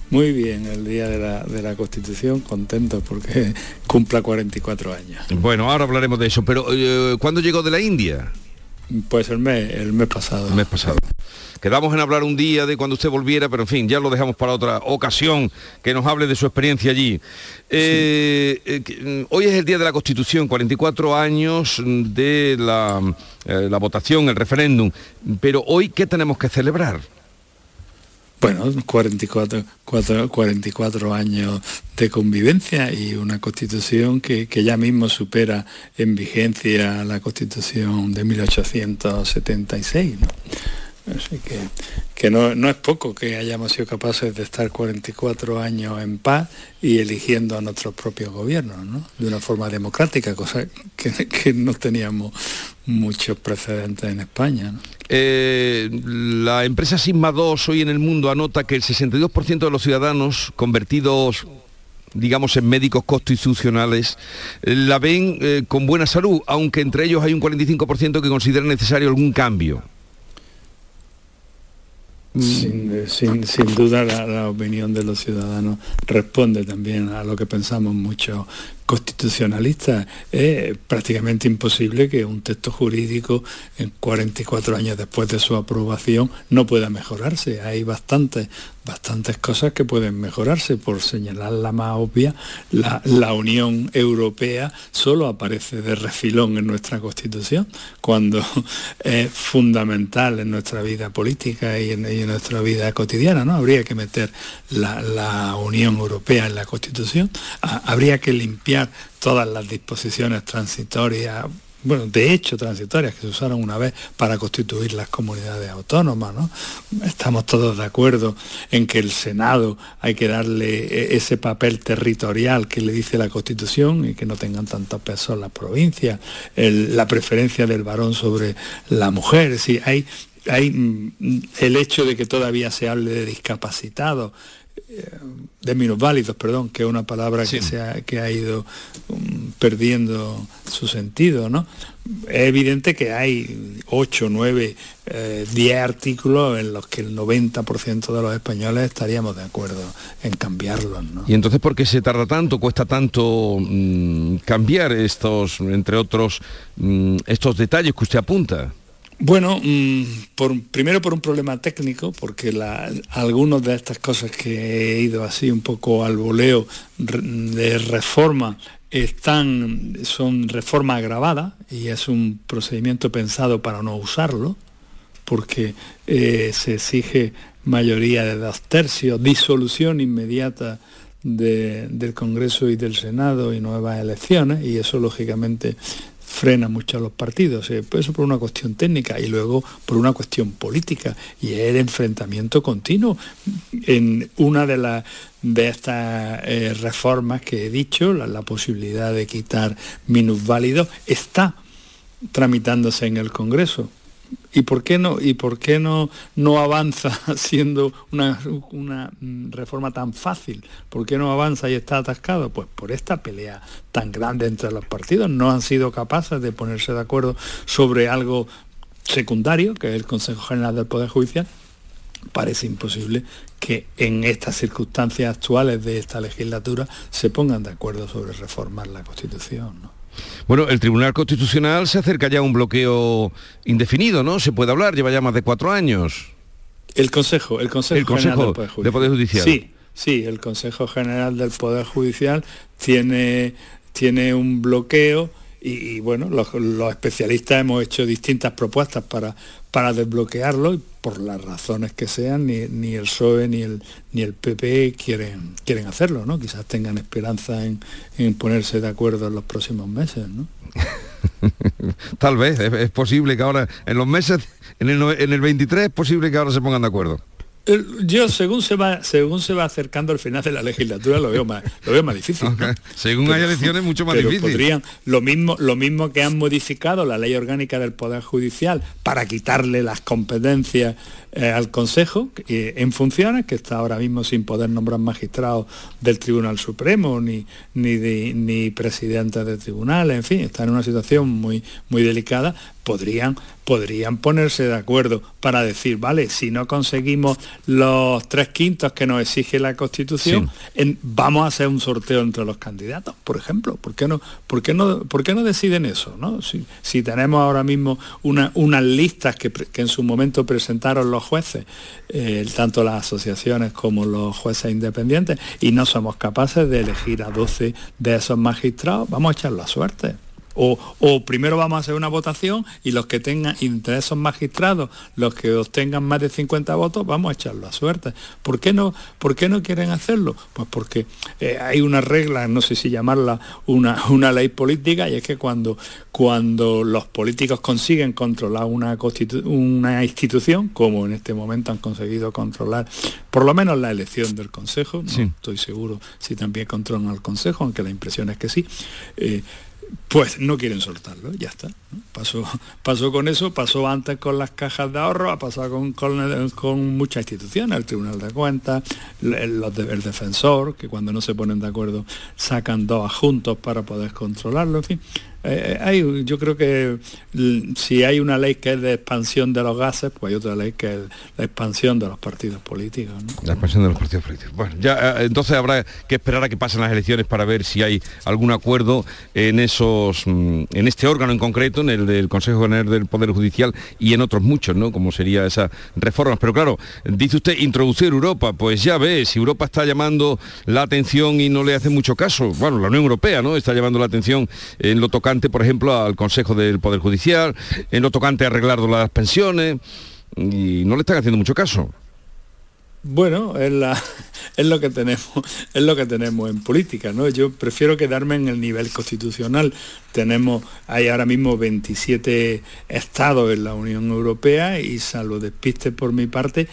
Speaker 15: Muy bien, el día de la, de la Constitución, contento porque cumpla 44 años.
Speaker 2: Bueno, ahora hablaremos de eso, pero eh, ¿cuándo llegó de la India?
Speaker 15: Pues el mes, el mes pasado.
Speaker 2: El mes pasado. Quedamos en hablar un día de cuando usted volviera, pero en fin, ya lo dejamos para otra ocasión, que nos hable de su experiencia allí. Eh, eh, hoy es el Día de la Constitución, 44 años de la, eh, la votación, el referéndum, pero hoy, ¿qué tenemos que celebrar?
Speaker 15: Bueno, 44, 44 años de convivencia y una constitución que, que, ya mismo supera en vigencia la constitución de 1876. ¿no? Así que, que no, no, es poco que hayamos sido capaces de estar 44 años en paz y eligiendo a nuestros propios gobiernos, ¿no? De una forma democrática, cosa que, no teníamos muchos precedentes en España.
Speaker 2: Eh, la empresa Sigma 2 hoy en el mundo anota que el 62% de los ciudadanos convertidos digamos, en médicos constitucionales, la ven eh, con buena salud, aunque entre ellos hay un 45% que considera necesario algún cambio.
Speaker 15: Sin, sin, sin, duda la, la, opinión de los ciudadanos responde también a lo que pensamos mucho constitucionalista. Es prácticamente imposible que un texto jurídico en 44 años después de su aprobación no pueda mejorarse. Hay bastantes, bastantes cosas que pueden mejorarse. Por señalar la más obvia, la, la Unión Europea solo aparece de refilón en nuestra Constitución, cuando es fundamental en nuestra vida política y en, en nuestra vida cotidiana. ¿no? Habría que meter la, la Unión Europea en la Constitución, habría que limpiar todas las disposiciones transitorias, bueno, de hecho transitorias que se usaron una vez para constituir las comunidades autónomas, ¿no? Estamos todos de acuerdo en que el Senado hay que darle e-, ese papel territorial que le dice la Constitución y que no tengan tanto peso las provincias, la preferencia del varón sobre la mujer, hay, hay mm, el hecho de que todavía se hable de discapacitados, de minusválidos, perdón, que es una palabra sí. que, se ha, que ha ido um, perdiendo su sentido, ¿no? Es evidente que hay 8, 9, eh, 10 artículos en los que el 90% de los españoles estaríamos de acuerdo en cambiarlos, ¿no?
Speaker 2: ¿Y entonces por qué se tarda tanto, cuesta tanto mmm, cambiar estos, entre otros, mmm, estos detalles que usted apunta?
Speaker 15: Bueno, por, primero por un problema técnico, porque la, algunas de estas cosas que he ido así un poco al voleo de reforma están, son reforma agravada y es un procedimiento pensado para no usarlo, porque eh, se exige mayoría de dos tercios, disolución inmediata de, del Congreso y del Senado y nuevas elecciones, y eso lógicamente frena mucho a los partidos, eh, eso por una cuestión técnica y luego por una cuestión política y el enfrentamiento continuo. En una de las de estas eh, reformas que he dicho, la, la posibilidad de quitar minusválidos, está tramitándose en el Congreso. ¿Y por qué no, y por qué no, no avanza siendo una, una, reforma tan fácil? ¿Por qué no avanza y está atascado? Pues por esta pelea tan grande entre los partidos. No han sido capaces de ponerse de acuerdo sobre algo secundario, que es el Consejo General del Poder Judicial. Parece imposible que en estas circunstancias actuales de esta legislatura se pongan de acuerdo sobre reformar la Constitución.
Speaker 2: Bueno, el Tribunal Constitucional se acerca ya a un bloqueo indefinido, ¿no? Se puede hablar, lleva ya más de cuatro años.
Speaker 15: El Consejo, el Consejo,
Speaker 2: el Consejo
Speaker 15: General del Poder Judicial.
Speaker 2: De Poder Judicial.
Speaker 15: Sí, sí, el Consejo General del Poder Judicial tiene, tiene un bloqueo y, y bueno, los, los, especialistas hemos hecho distintas propuestas para, para desbloquearlo y por las razones que sean, ni, ni, el PSOE ni el, ni el PP quieren, quieren hacerlo, ¿no? Quizás tengan esperanza en, en ponerse de acuerdo en los próximos meses, ¿no?
Speaker 2: Tal vez, es, es, posible que ahora, en los meses, en el, en el 23 es posible que ahora se pongan de acuerdo.
Speaker 15: Yo según se va según se va acercando al final de la legislatura lo veo más lo veo más difícil.
Speaker 2: Okay. ¿no? Según pero, haya elecciones mucho más
Speaker 15: pero
Speaker 2: difícil.
Speaker 15: Podrían lo mismo lo mismo que han modificado la ley orgánica del poder judicial para quitarle las competencias eh, al Consejo eh, en funciones que está ahora mismo sin poder nombrar magistrados del Tribunal Supremo ni ni, de, ni presidentes de tribunales, en fin, está en una situación muy muy delicada. Podrían podrían ponerse de acuerdo para decir, vale, si no conseguimos los tres quintos que nos exige la Constitución, sí. en, vamos a hacer un sorteo entre los candidatos, por ejemplo. ¿Por qué no, por qué no, por qué no deciden eso? ¿no? Si, si tenemos ahora mismo una, unas listas que, que, en su momento presentaron los jueces, eh, tanto las asociaciones como los jueces independientes, y no somos capaces de elegir a 12 de esos magistrados, vamos a echar la suerte O, o, primero vamos a hacer una votación y los que tengan, y entre esos magistrados, los que obtengan más de 50 votos, vamos a echarlo a suerte. ¿Por qué no, por qué no quieren hacerlo? Pues porque eh, hay una regla, no sé si llamarla una, una ley política, y es que cuando, cuando los políticos consiguen controlar una, una institución, como en este momento han conseguido controlar por lo menos la elección del Consejo, no estoy seguro si también controlan al Consejo, aunque la impresión es que sí, eh, pues no quieren soltarlo, ya está. Pasó, pasó con eso, pasó antes con las cajas de ahorro, ha pasado con, con, muchas instituciones, el Tribunal de Cuentas, el, el, defensor, que cuando no se ponen de acuerdo sacan dos juntos para poder controlarlo, en fin. Eh, hay, yo creo que si hay una ley que es de expansión de los gases, pues hay otra ley que es la expansión de los partidos políticos.
Speaker 2: La expansión de los partidos políticos. Bueno, ya eh, entonces habrá que esperar a que pasen las elecciones para ver si hay algún acuerdo en esos, mm, en este órgano en concreto, en el del Consejo General del Poder Judicial y en otros muchos, ¿no? Como sería esa reformas. Pero claro, dice usted introducir Europa, pues ya ve, si Europa está llamando la atención y no le hace mucho caso, bueno, la Unión Europea, ¿no? Está llamando la atención en lo tocante por ejemplo, al Consejo del Poder Judicial, en lo tocante a arreglar las pensiones, y no le están haciendo mucho caso.
Speaker 15: Bueno, es, la, es, lo que tenemos, es lo que tenemos en política, ¿no? Yo prefiero quedarme en el nivel constitucional. Tenemos, hay ahora mismo 27 estados en la Unión Europea y salvo despiste por mi parte,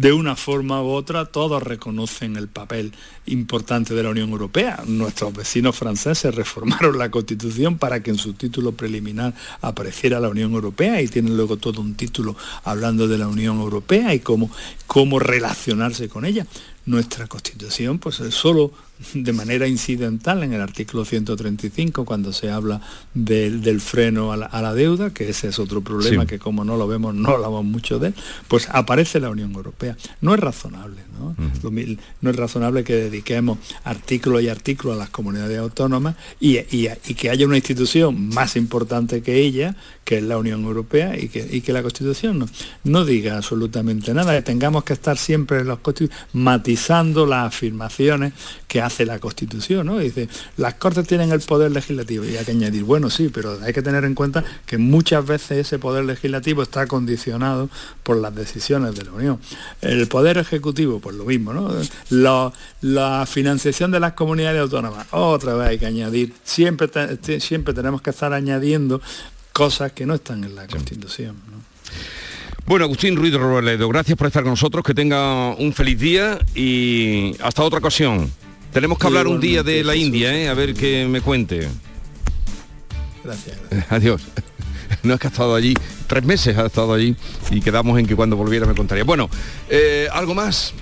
Speaker 15: de una forma u otra todos reconocen el papel importante de la Unión Europea. Nuestros vecinos franceses reformaron la Constitución para que en su título preliminar apareciera la Unión Europea y tienen luego todo un título hablando de la Unión Europea y cómo, cómo relacionarse con ella. Nuestra Constitución pues es solo de manera incidental en el artículo 135 cuando se habla del freno a la, deuda, que ese es otro problema que como no lo vemos, no hablamos mucho de él, pues aparece la Unión Europea. No es razonable, ¿no? no es razonable que dediquemos artículos y artículos a las comunidades autónomas y, que haya una institución más importante que ella, que es la Unión Europea, y que, que la Constitución no, no diga absolutamente nada, que tengamos que estar siempre en los matizando las afirmaciones que hace la Constitución, ¿no? Dice, las Cortes tienen el poder legislativo y hay que añadir, bueno, sí, pero hay que tener en cuenta que muchas veces ese poder legislativo está condicionado por las decisiones de la Unión. El poder ejecutivo, pues lo mismo, ¿no? La, financiación de las comunidades autónomas, otra vez hay que añadir, siempre, siempre tenemos que estar añadiendo cosas que no están en la Constitución.
Speaker 2: Bueno, Agustín Ruiz Robledo, gracias por estar con nosotros, que tenga un feliz día y hasta otra ocasión. Tenemos que hablar un día de la India, ¿eh? a ver qué me cuente.
Speaker 15: Gracias.
Speaker 2: Adiós. No es que ha estado allí, tres meses ha estado allí y quedamos en que cuando volviera me contaría. Bueno, eh, ¿algo más?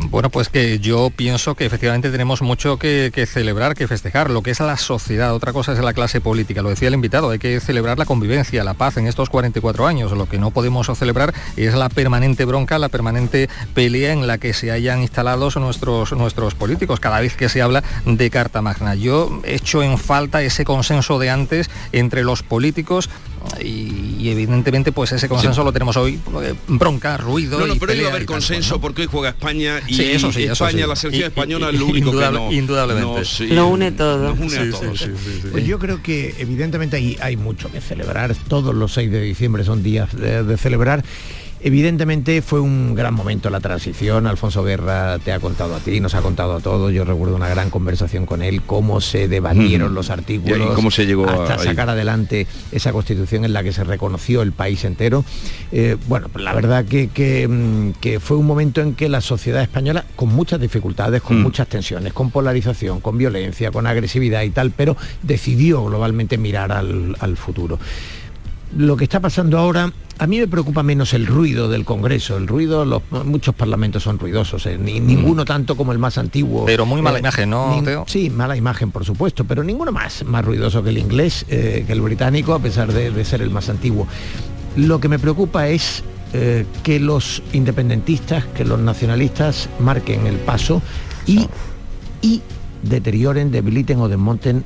Speaker 9: Bueno, pues que yo pienso que efectivamente tenemos mucho que, celebrar, que festejar, lo que es la sociedad, otra cosa es la clase política, lo decía el invitado, hay que celebrar la convivencia, la paz en estos 44 años, lo que no podemos celebrar es la permanente bronca, la permanente pelea en la que se hayan instalado nuestros, nuestros políticos, cada vez que se habla de Carta Magna. Yo echo en falta ese consenso de antes entre los políticos y, evidentemente pues ese consenso lo tenemos hoy, bronca, ruido.
Speaker 2: No, no, pero debe haber consenso porque hoy juega España y eso sí, España, la selección española es lo único que no,
Speaker 9: indudablemente.
Speaker 7: lo une todo.
Speaker 8: pues yo creo que evidentemente hay, hay mucho que celebrar, todos los 6 de diciembre son días de celebrar Evidentemente fue un gran momento la transición. Alfonso Guerra te ha contado a ti, nos ha contado a todos. Yo recuerdo una gran conversación con él, cómo se debatieron los artículos,
Speaker 2: y cómo se llegó
Speaker 8: hasta sacar adelante esa constitución en la que se reconoció el país entero. Eh, bueno, la verdad que, mm, que, fue un momento en que la sociedad española, con muchas dificultades, con mm. muchas tensiones, con polarización, con violencia, con agresividad y tal, pero decidió globalmente mirar al, al futuro lo que está pasando ahora, a mí me preocupa menos el ruido del Congreso. El ruido, los, muchos parlamentos son ruidosos, eh, ni, ninguno mm. tanto como el más antiguo.
Speaker 9: Pero muy mala eh, imagen, ¿no,
Speaker 8: Sí, mala imagen, por supuesto, pero ninguno más, más ruidoso que el inglés, eh, que el británico, a pesar de, ser el más antiguo. Lo que me preocupa es que los independentistas, que los nacionalistas marquen el paso y, y deterioren, debiliten o desmonten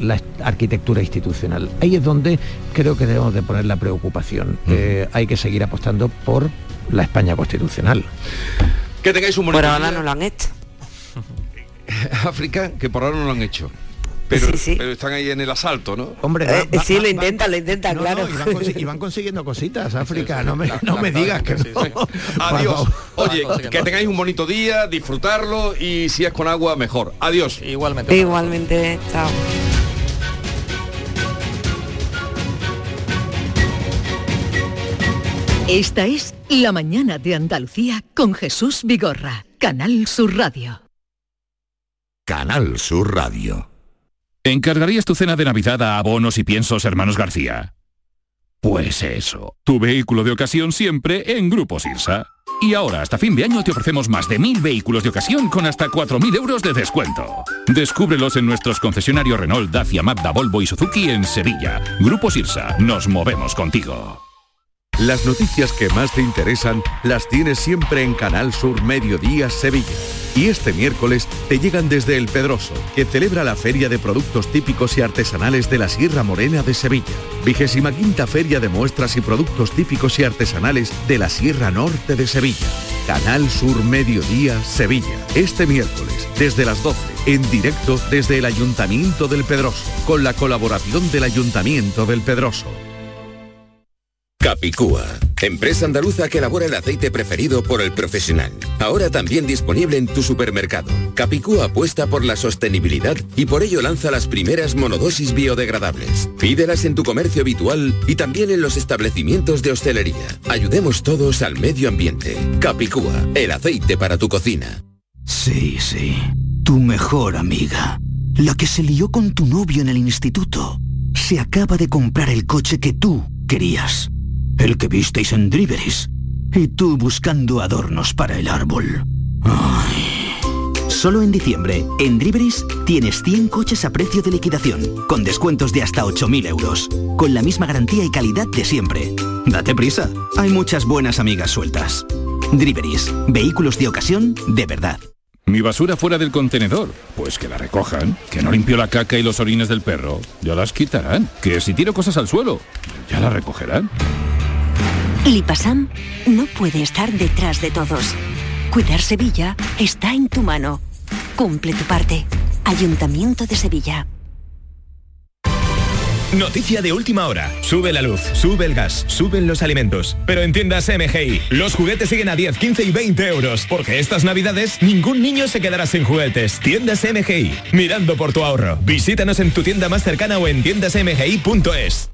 Speaker 8: la arquitectura institucional. Ahí es donde creo que debemos de poner la preocupación. Eh, hay que seguir apostando por la España constitucional.
Speaker 2: Que tengáis un
Speaker 7: Por ahora no lo han hecho.
Speaker 2: África, que por ahora no lo han hecho. Pero, pero están ahí en el asalto, ¿no?
Speaker 8: Hombre,
Speaker 7: Eh, sí, lo intentan, lo intentan, claro.
Speaker 8: y, van consi- y van consiguiendo cositas, África, no me, no me digas que no.
Speaker 2: Adiós. Oye, que tengáis un bonito día, disfrutarlo y si es con agua, mejor. Adiós.
Speaker 9: Igualmente.
Speaker 7: Igualmente, chao.
Speaker 1: Esta es La mañana de Andalucía con Jesús Vigorra, Canal Sur Radio.
Speaker 16: Canal Sur Radio.
Speaker 12: ¿Encargarías tu cena de Navidad a abonos y piensos hermanos García? Pues eso, tu vehículo de ocasión siempre en Grupo Sirsa. Y ahora, hasta fin de año, te ofrecemos más de mil vehículos de ocasión con hasta 4.000 euros de descuento. Descúbrelos en nuestros concesionarios Renault, Dacia, Mazda, Volvo y Suzuki en Sevilla. Grupo Sirsa, nos movemos contigo.
Speaker 10: Las noticias que más te interesan las tienes siempre en Canal Sur Mediodía Sevilla. Y este miércoles te llegan desde El Pedroso, que celebra la Feria de Productos Típicos y Artesanales de la Sierra Morena de Sevilla. Vigésima quinta Feria de Muestras y Productos Típicos y Artesanales de la Sierra Norte de Sevilla. Canal Sur Mediodía Sevilla. Este miércoles, desde las 12, en directo desde el Ayuntamiento del Pedroso, con la colaboración del Ayuntamiento del Pedroso.
Speaker 17: Capicúa, empresa andaluza que elabora el aceite preferido por el profesional. Ahora también disponible en tu supermercado. Capicúa apuesta por la sostenibilidad y por ello lanza las primeras monodosis biodegradables. Pídelas en tu comercio habitual y también en los establecimientos de hostelería. Ayudemos todos al medio ambiente. Capicúa, el aceite para tu cocina.
Speaker 18: Sí, sí. Tu mejor amiga. La que se lió con tu novio en el instituto. Se acaba de comprar el coche que tú querías. El que visteis en Driveris. Y tú buscando adornos para el árbol.
Speaker 19: Solo en diciembre, en Driveris tienes 100 coches a precio de liquidación, con descuentos de hasta 8.000 euros, con la misma garantía y calidad de siempre. Date prisa, hay muchas buenas amigas sueltas. Driveris, vehículos de ocasión de verdad.
Speaker 12: Mi basura fuera del contenedor, pues que la recojan. Que no limpio la caca y los orines del perro, ya las quitarán. Que si tiro cosas al suelo, ya las recogerán.
Speaker 13: Lipasam no puede estar detrás de todos. Cuidar Sevilla está en tu mano. Cumple tu parte. Ayuntamiento de Sevilla.
Speaker 11: Noticia de última hora. Sube la luz, sube el gas, suben los alimentos. Pero en tiendas MGI, los juguetes siguen a 10, 15 y 20 euros. Porque estas navidades ningún niño se quedará sin juguetes. Tiendas MGI, mirando por tu ahorro. Visítanos en tu tienda más cercana o en tiendasmgi.es.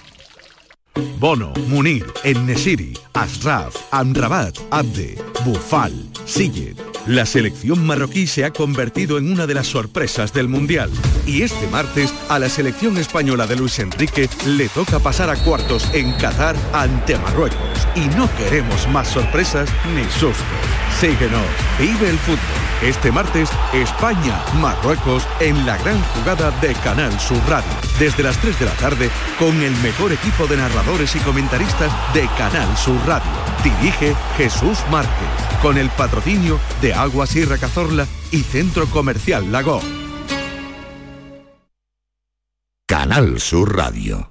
Speaker 10: Bono, Munir, Ennesiri, Asraf, Amrabat, Abde, Bufal, Sillet. La selección marroquí se ha convertido en una de las sorpresas del Mundial. Y este martes a la selección española de Luis Enrique le toca pasar a cuartos en Qatar ante Marruecos. Y no queremos más sorpresas ni sustos. Síguenos, vive el fútbol. Este martes, España, Marruecos en la gran jugada de Canal Sur Radio. Desde las 3 de la tarde con el mejor equipo de narradores y comentaristas de Canal Sur Radio. Dirige Jesús Márquez con el patrocinio de Agua Sierra Cazorla y Centro Comercial Lago.
Speaker 16: Canal Sur Radio.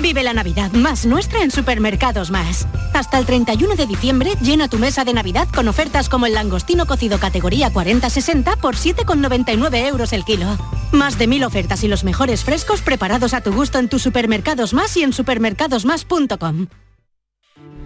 Speaker 20: Vive la Navidad más nuestra en Supermercados Más. Hasta el 31 de diciembre llena tu mesa de Navidad con ofertas como el langostino cocido categoría 40-60 por 7,99 euros el kilo. Más de mil ofertas y los mejores frescos preparados a tu gusto en tus Supermercados Más y en supermercadosmás.com.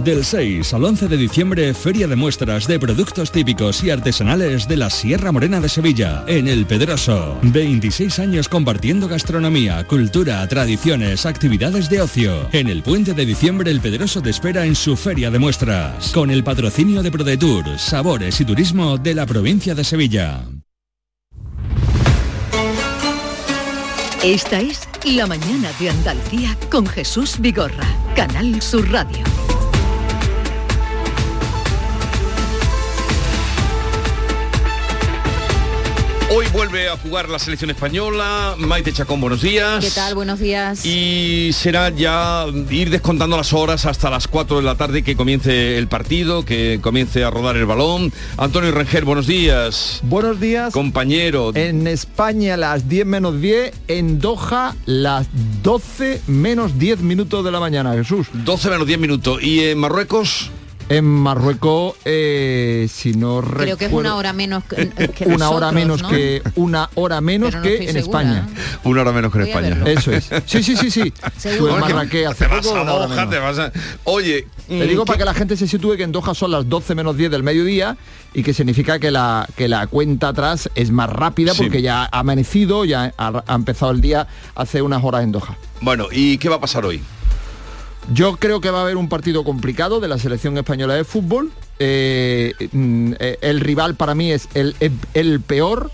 Speaker 21: Del 6 al 11 de diciembre, Feria de Muestras de Productos Típicos y Artesanales de la Sierra Morena de Sevilla, en El Pedroso. 26 años compartiendo gastronomía, cultura, tradiciones, actividades de ocio. En el puente de diciembre, El Pedroso te espera en su Feria de Muestras, con el patrocinio de ProDetour, Sabores y Turismo de la provincia de Sevilla.
Speaker 1: Esta es La Mañana de Andalucía con Jesús Vigorra, Canal Sur Radio.
Speaker 2: Hoy vuelve a jugar la selección española. Maite Chacón, buenos días.
Speaker 22: ¿Qué tal? Buenos días.
Speaker 2: Y será ya ir descontando las horas hasta las 4 de la tarde que comience el partido, que comience a rodar el balón. Antonio Rengel, buenos días.
Speaker 23: Buenos días.
Speaker 2: Compañero.
Speaker 23: En España las 10 menos 10, en Doha las 12 menos 10 minutos de la mañana, Jesús.
Speaker 2: 12 menos 10 minutos. ¿Y en Marruecos?
Speaker 23: En Marruecos, eh, si no
Speaker 22: Creo que es una hora menos que, que
Speaker 23: una
Speaker 22: nosotros,
Speaker 23: hora menos
Speaker 22: ¿no?
Speaker 23: que una hora menos
Speaker 22: no
Speaker 23: que en
Speaker 22: segura.
Speaker 23: España.
Speaker 2: Una hora menos que en España.
Speaker 23: Eso es. Sí, sí, sí, sí.
Speaker 22: Seguro.
Speaker 23: Estuve en Marrakech hace
Speaker 2: Te vas
Speaker 23: poco,
Speaker 2: a
Speaker 23: una hora
Speaker 2: Doha,
Speaker 23: menos.
Speaker 2: te vas a- Oye,
Speaker 23: Te
Speaker 2: mm,
Speaker 23: digo
Speaker 2: ¿qué-
Speaker 23: para que la gente se sitúe que en Doha son las 12 menos 10 del mediodía y que significa que la, que la cuenta atrás es más rápida
Speaker 2: Sí.
Speaker 23: porque ya ha amanecido, ya ha, ha empezado el día hace unas horas en Doha.
Speaker 2: Bueno, ¿y qué va a pasar hoy?
Speaker 23: Yo creo que va a haber un partido complicado de la selección española de fútbol. Eh, mm, eh, el rival para mí es el, peor,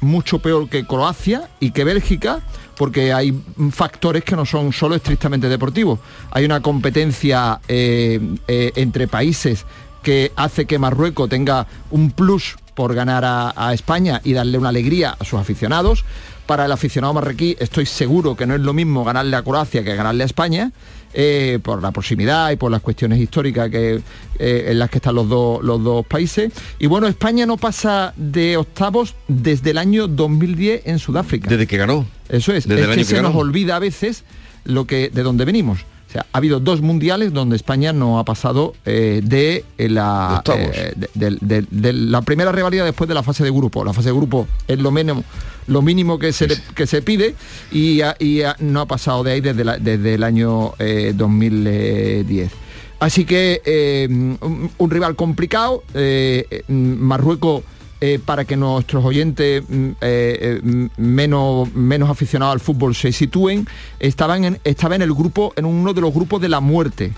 Speaker 23: mucho peor que Croacia y que Bélgica, porque hay factores que no son solo estrictamente deportivos. Hay una competencia eh, entre países que hace que Marruecos tenga un plus por ganar a, a España y darle una alegría a sus aficionados. Para el aficionado marroquí estoy seguro que no es lo mismo ganarle a Croacia que ganarle a España, eh, por la proximidad y por las cuestiones históricas que, eh, en las que están los, dos los dos países. Y bueno, España no pasa de octavos desde el año 2010 en Sudáfrica.
Speaker 2: Desde que ganó.
Speaker 23: Eso es,
Speaker 2: Desde
Speaker 23: es
Speaker 2: el
Speaker 23: que
Speaker 2: año que
Speaker 23: se
Speaker 2: ganó.
Speaker 23: nos olvida a veces lo que de dónde venimos. O sea, ha habido dos mundiales donde España no ha pasado eh, de la eh, de, de- de- de la primera rivalidad después de la fase de grupo. La fase de grupo es lo mínimo lo mínimo que se le- que se pide y, y no ha pasado de ahí desde, la- desde el año eh, 2010. Así que eh, un, un rival complicado, eh, eh, Marruecos eh, para que nuestros oyentes mm, eh, eh, mm, menos, menos aficionados al fútbol se sitúen, estaban en, estaba en el grupo, en uno de los grupos de la muerte,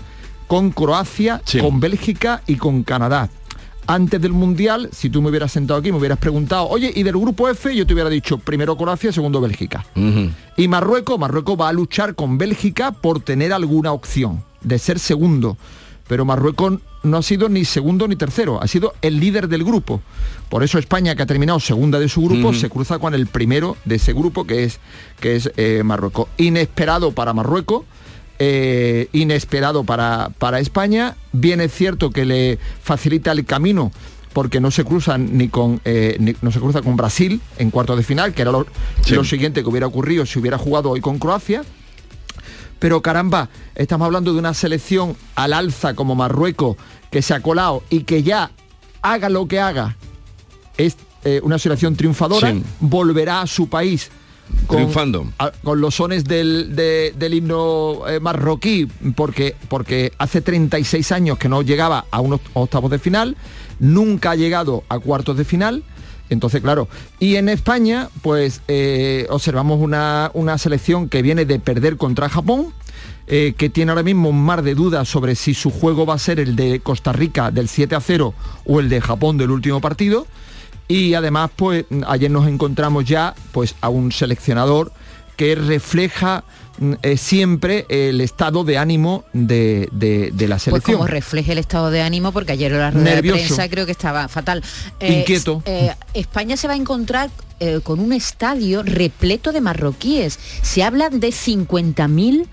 Speaker 23: con Croacia, con Bélgica y con Canadá. Antes del Mundial, si tú me hubieras sentado aquí, me hubieras preguntado, oye, ¿y del grupo F? Yo te hubiera dicho primero Croacia, segundo Bélgica. Y Marruecos, Marruecos va a luchar con Bélgica por tener alguna opción de ser segundo. Pero Marruecos no ha sido ni segundo ni tercero, ha sido el líder del grupo. Por eso España, que ha terminado segunda de su grupo, se cruza con el primero de ese grupo, que es, que es eh, Marruecos. Inesperado para Marruecos, eh, inesperado para, para España. Bien es cierto que le facilita el camino porque no se cruzan ni con eh, ni- no se cruza con Brasil en cuartos de final, que era lo, lo siguiente que hubiera ocurrido si hubiera jugado hoy con Croacia. Pero caramba, estamos hablando de una selección al alza como Marruecos que se ha colado y que ya haga lo que haga, es eh, una selección triunfadora,
Speaker 2: Sí.
Speaker 23: volverá a su país con,
Speaker 2: Triunfando.
Speaker 23: a- con los sones del, de- del himno eh, marroquí, porque, porque hace 36 años que no llegaba a unos octavos de final, nunca ha llegado a cuartos de final. Entonces, claro, y en España, pues eh, observamos una, una selección que viene de perder contra Japón, eh, que tiene ahora mismo un mar de dudas sobre si su juego va a ser el de Costa Rica del 7 a 0 o el de Japón del último partido. Y además, pues ayer nos encontramos ya pues, a un seleccionador que refleja mm, eh, siempre el estado de ánimo de, de- de la
Speaker 22: Pues
Speaker 23: selección.
Speaker 22: como refleje el estado de ánimo, porque ayer en la rueda
Speaker 23: Nervioso.
Speaker 22: de prensa creo que estaba fatal.
Speaker 23: Inquieto.
Speaker 22: eh, España se va a encontrar eh, con un estadio repleto de marroquíes. Se habla de 50.000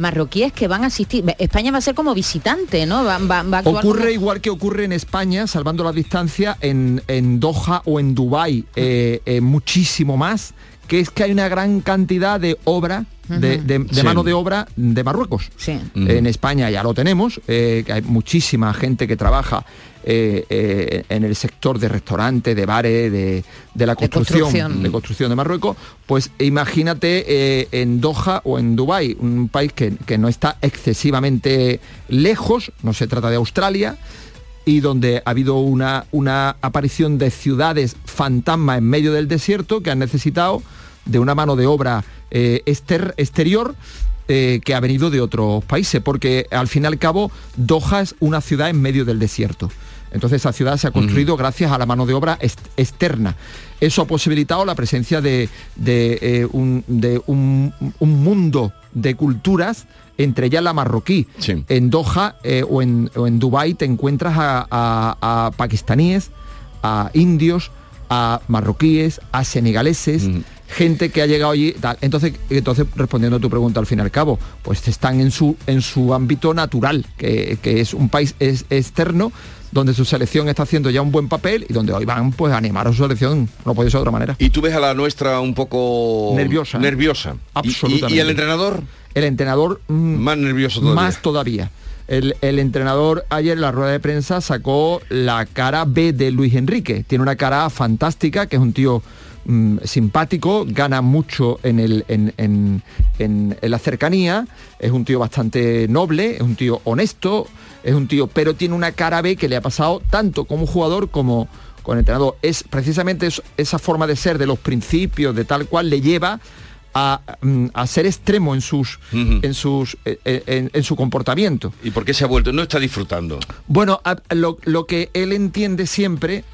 Speaker 22: marroquíes que van a asistir. España va a ser como visitante, ¿no? Va, va- va a actuar
Speaker 23: Ocurre
Speaker 22: como-
Speaker 23: igual que ocurre en España, salvando la distancia, en, en Doha o en Dubái, eh, eh, muchísimo más, que es que hay una gran cantidad de obra, de,
Speaker 22: Ujú.
Speaker 23: de- de
Speaker 22: Sí.
Speaker 23: mano de obra de Marruecos.
Speaker 22: Sí.
Speaker 23: En España ya lo tenemos, eh, que hay muchísima gente que trabaja eh, eh, en el sector de restaurantes, de bares, de, de la construcción,
Speaker 22: construcción.
Speaker 23: de construcción de Marruecos, pues imagínate eh, en Doha o en Dubái, un país que, que no está excesivamente lejos, no se trata de Australia, y donde ha habido una, una aparición de ciudades fantasma en medio del desierto que han necesitado de una mano de obra eh, exter- exterior eh, que ha venido de otros países, porque al fin y al cabo Doha es una ciudad en medio del desierto. Entonces esa ciudad se ha construido gracias a la mano de obra externa. Eso ha posibilitado la presencia de, de, eh, un, de un- un mundo de culturas, entre ellas la marroquí. En Doha eh, o, en, o en Dubái te encuentras a, a- a pakistaníes, a indios, a marroquíes, a senegaleses, gente que ha llegado allí. tal. Entonces, entonces, respondiendo a tu pregunta al fin y al cabo, pues están en su, en su ámbito natural, que, que es un país es- externo donde su selección está haciendo ya un buen papel y donde hoy van pues a animar a su selección, no puede ser de otra manera.
Speaker 2: Y tú ves a la nuestra un poco
Speaker 23: Nerviosa.
Speaker 2: Nerviosa. ¿Y-
Speaker 23: Absolutamente.
Speaker 2: ¿Y, y el entrenador?
Speaker 23: El entrenador
Speaker 2: más nervioso todavía.
Speaker 23: Más todavía. El, el entrenador ayer en la rueda de prensa sacó la cara B de Luis Enrique. Tiene una cara fantástica, que es un tío mm, simpático, gana mucho en, el, en, en- en- en la cercanía, es un tío bastante noble, es un tío honesto, es un tío, pero tiene una cara B que le ha pasado tanto como jugador como con entrenador. Es precisamente es- esa forma de ser, de los principios, de tal cual le lleva a, mm, a ser extremo en sus en sus eh, eh, en, en su comportamiento
Speaker 2: ¿Y por qué se ha vuelto? No está disfrutando.
Speaker 23: bueno a- lo, lo que él entiende siempre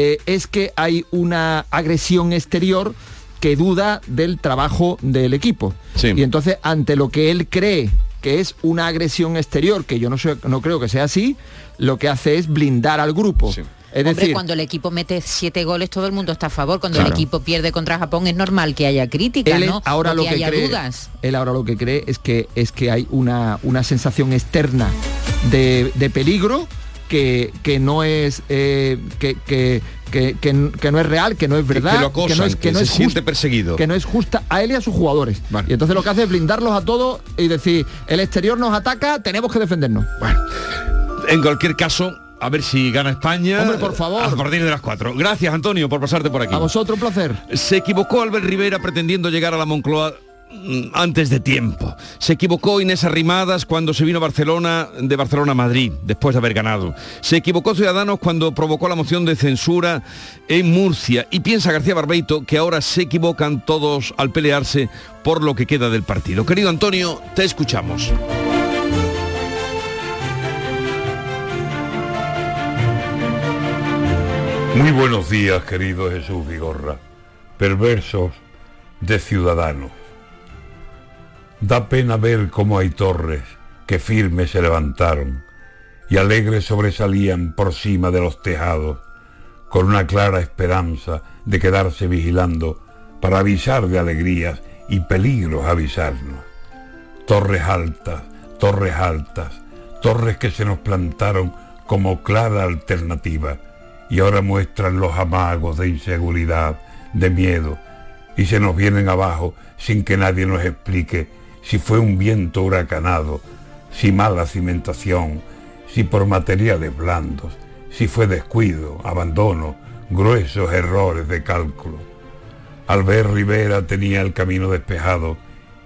Speaker 23: eh, es que hay una agresión exterior que duda del trabajo del equipo y entonces ante lo que él cree que es una agresión exterior que yo no no creo que sea así lo que hace es blindar al grupo es
Speaker 22: Hombre,
Speaker 23: decir
Speaker 22: cuando el equipo mete siete goles, todo el mundo está a favor. Cuando el equipo pierde contra Japón, es normal que haya crítica,
Speaker 23: él
Speaker 22: ¿no?
Speaker 23: ahora
Speaker 22: O
Speaker 23: lo que,
Speaker 22: haya
Speaker 23: cree,
Speaker 22: dudas.
Speaker 23: él ahora lo que cree es que es que hay una, una sensación externa de, de peligro que, que no es eh, que, que, que- no es real, que no es verdad,
Speaker 2: que lo acosan,
Speaker 23: no es
Speaker 2: que
Speaker 23: no
Speaker 2: se
Speaker 23: es
Speaker 2: siente perseguido.
Speaker 23: que no es justa a él y a sus jugadores. Y entonces lo que hace es blindarlos a todos y decir, el exterior nos ataca, tenemos que defendernos.
Speaker 2: En cualquier caso, a ver si gana España.
Speaker 23: Hombre, por favor.
Speaker 2: A partir de las 4. Gracias, Antonio, por pasarte por aquí.
Speaker 23: A vosotros un placer.
Speaker 2: Se equivocó Albert Rivera pretendiendo llegar a la Moncloa antes de tiempo. Se equivocó Inés Arrimadas cuando se vino a Barcelona de Barcelona a Madrid, después de haber ganado. Se equivocó Ciudadanos cuando provocó la moción de censura en Murcia. Y piensa García Barbeito que ahora se equivocan todos al pelearse por lo que queda del partido. Querido Antonio, te escuchamos.
Speaker 24: Muy buenos días, querido Jesús Vigorra, perversos de ciudadanos. Da pena ver cómo hay torres que firmes se levantaron y alegres sobresalían por cima de los tejados, con una clara esperanza de quedarse vigilando para avisar de alegrías y peligros avisarnos. Torres altas, torres altas, torres que se nos plantaron como clara alternativa y ahora muestran los amagos de inseguridad, de miedo, y se nos vienen abajo sin que nadie nos explique si fue un viento huracanado, si mala cimentación, si por materiales blandos, si fue descuido, abandono, gruesos errores de cálculo. Albert Rivera tenía el camino despejado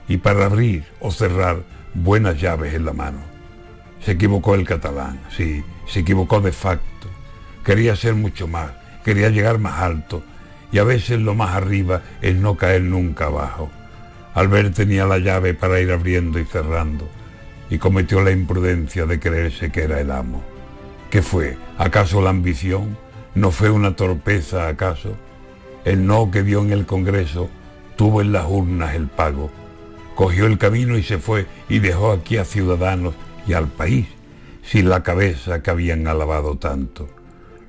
Speaker 24: y para abrir o cerrar buenas llaves en la mano. Se equivocó el catalán, sí, se equivocó de facto. Quería ser mucho más, quería llegar más alto y a veces lo más arriba es no caer nunca abajo. Albert tenía la llave para ir abriendo y cerrando, y cometió la imprudencia de creerse que era el amo. ¿Qué fue? ¿Acaso la ambición? ¿No fue una torpeza acaso? El no que vio en el Congreso tuvo en las urnas el pago. Cogió el camino y se fue y dejó aquí a ciudadanos y al país sin la cabeza que habían alabado tanto.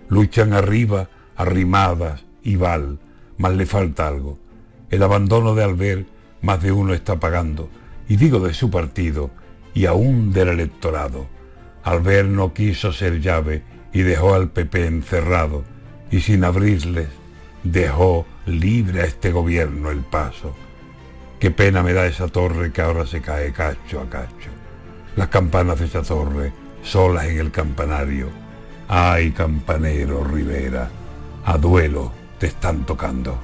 Speaker 24: Luchan arriba, arrimadas y val, mas le falta algo. El abandono de Albert más de uno está pagando, y digo de su partido, y aún del electorado. Albert no quiso ser llave y dejó al PP encerrado, y sin abrirles dejó libre a este gobierno el paso. Qué pena me da esa torre que ahora se cae cacho a cacho. Las campanas de esa torre, solas en el campanario. Ay, campanero Rivera, a duelo te están tocando.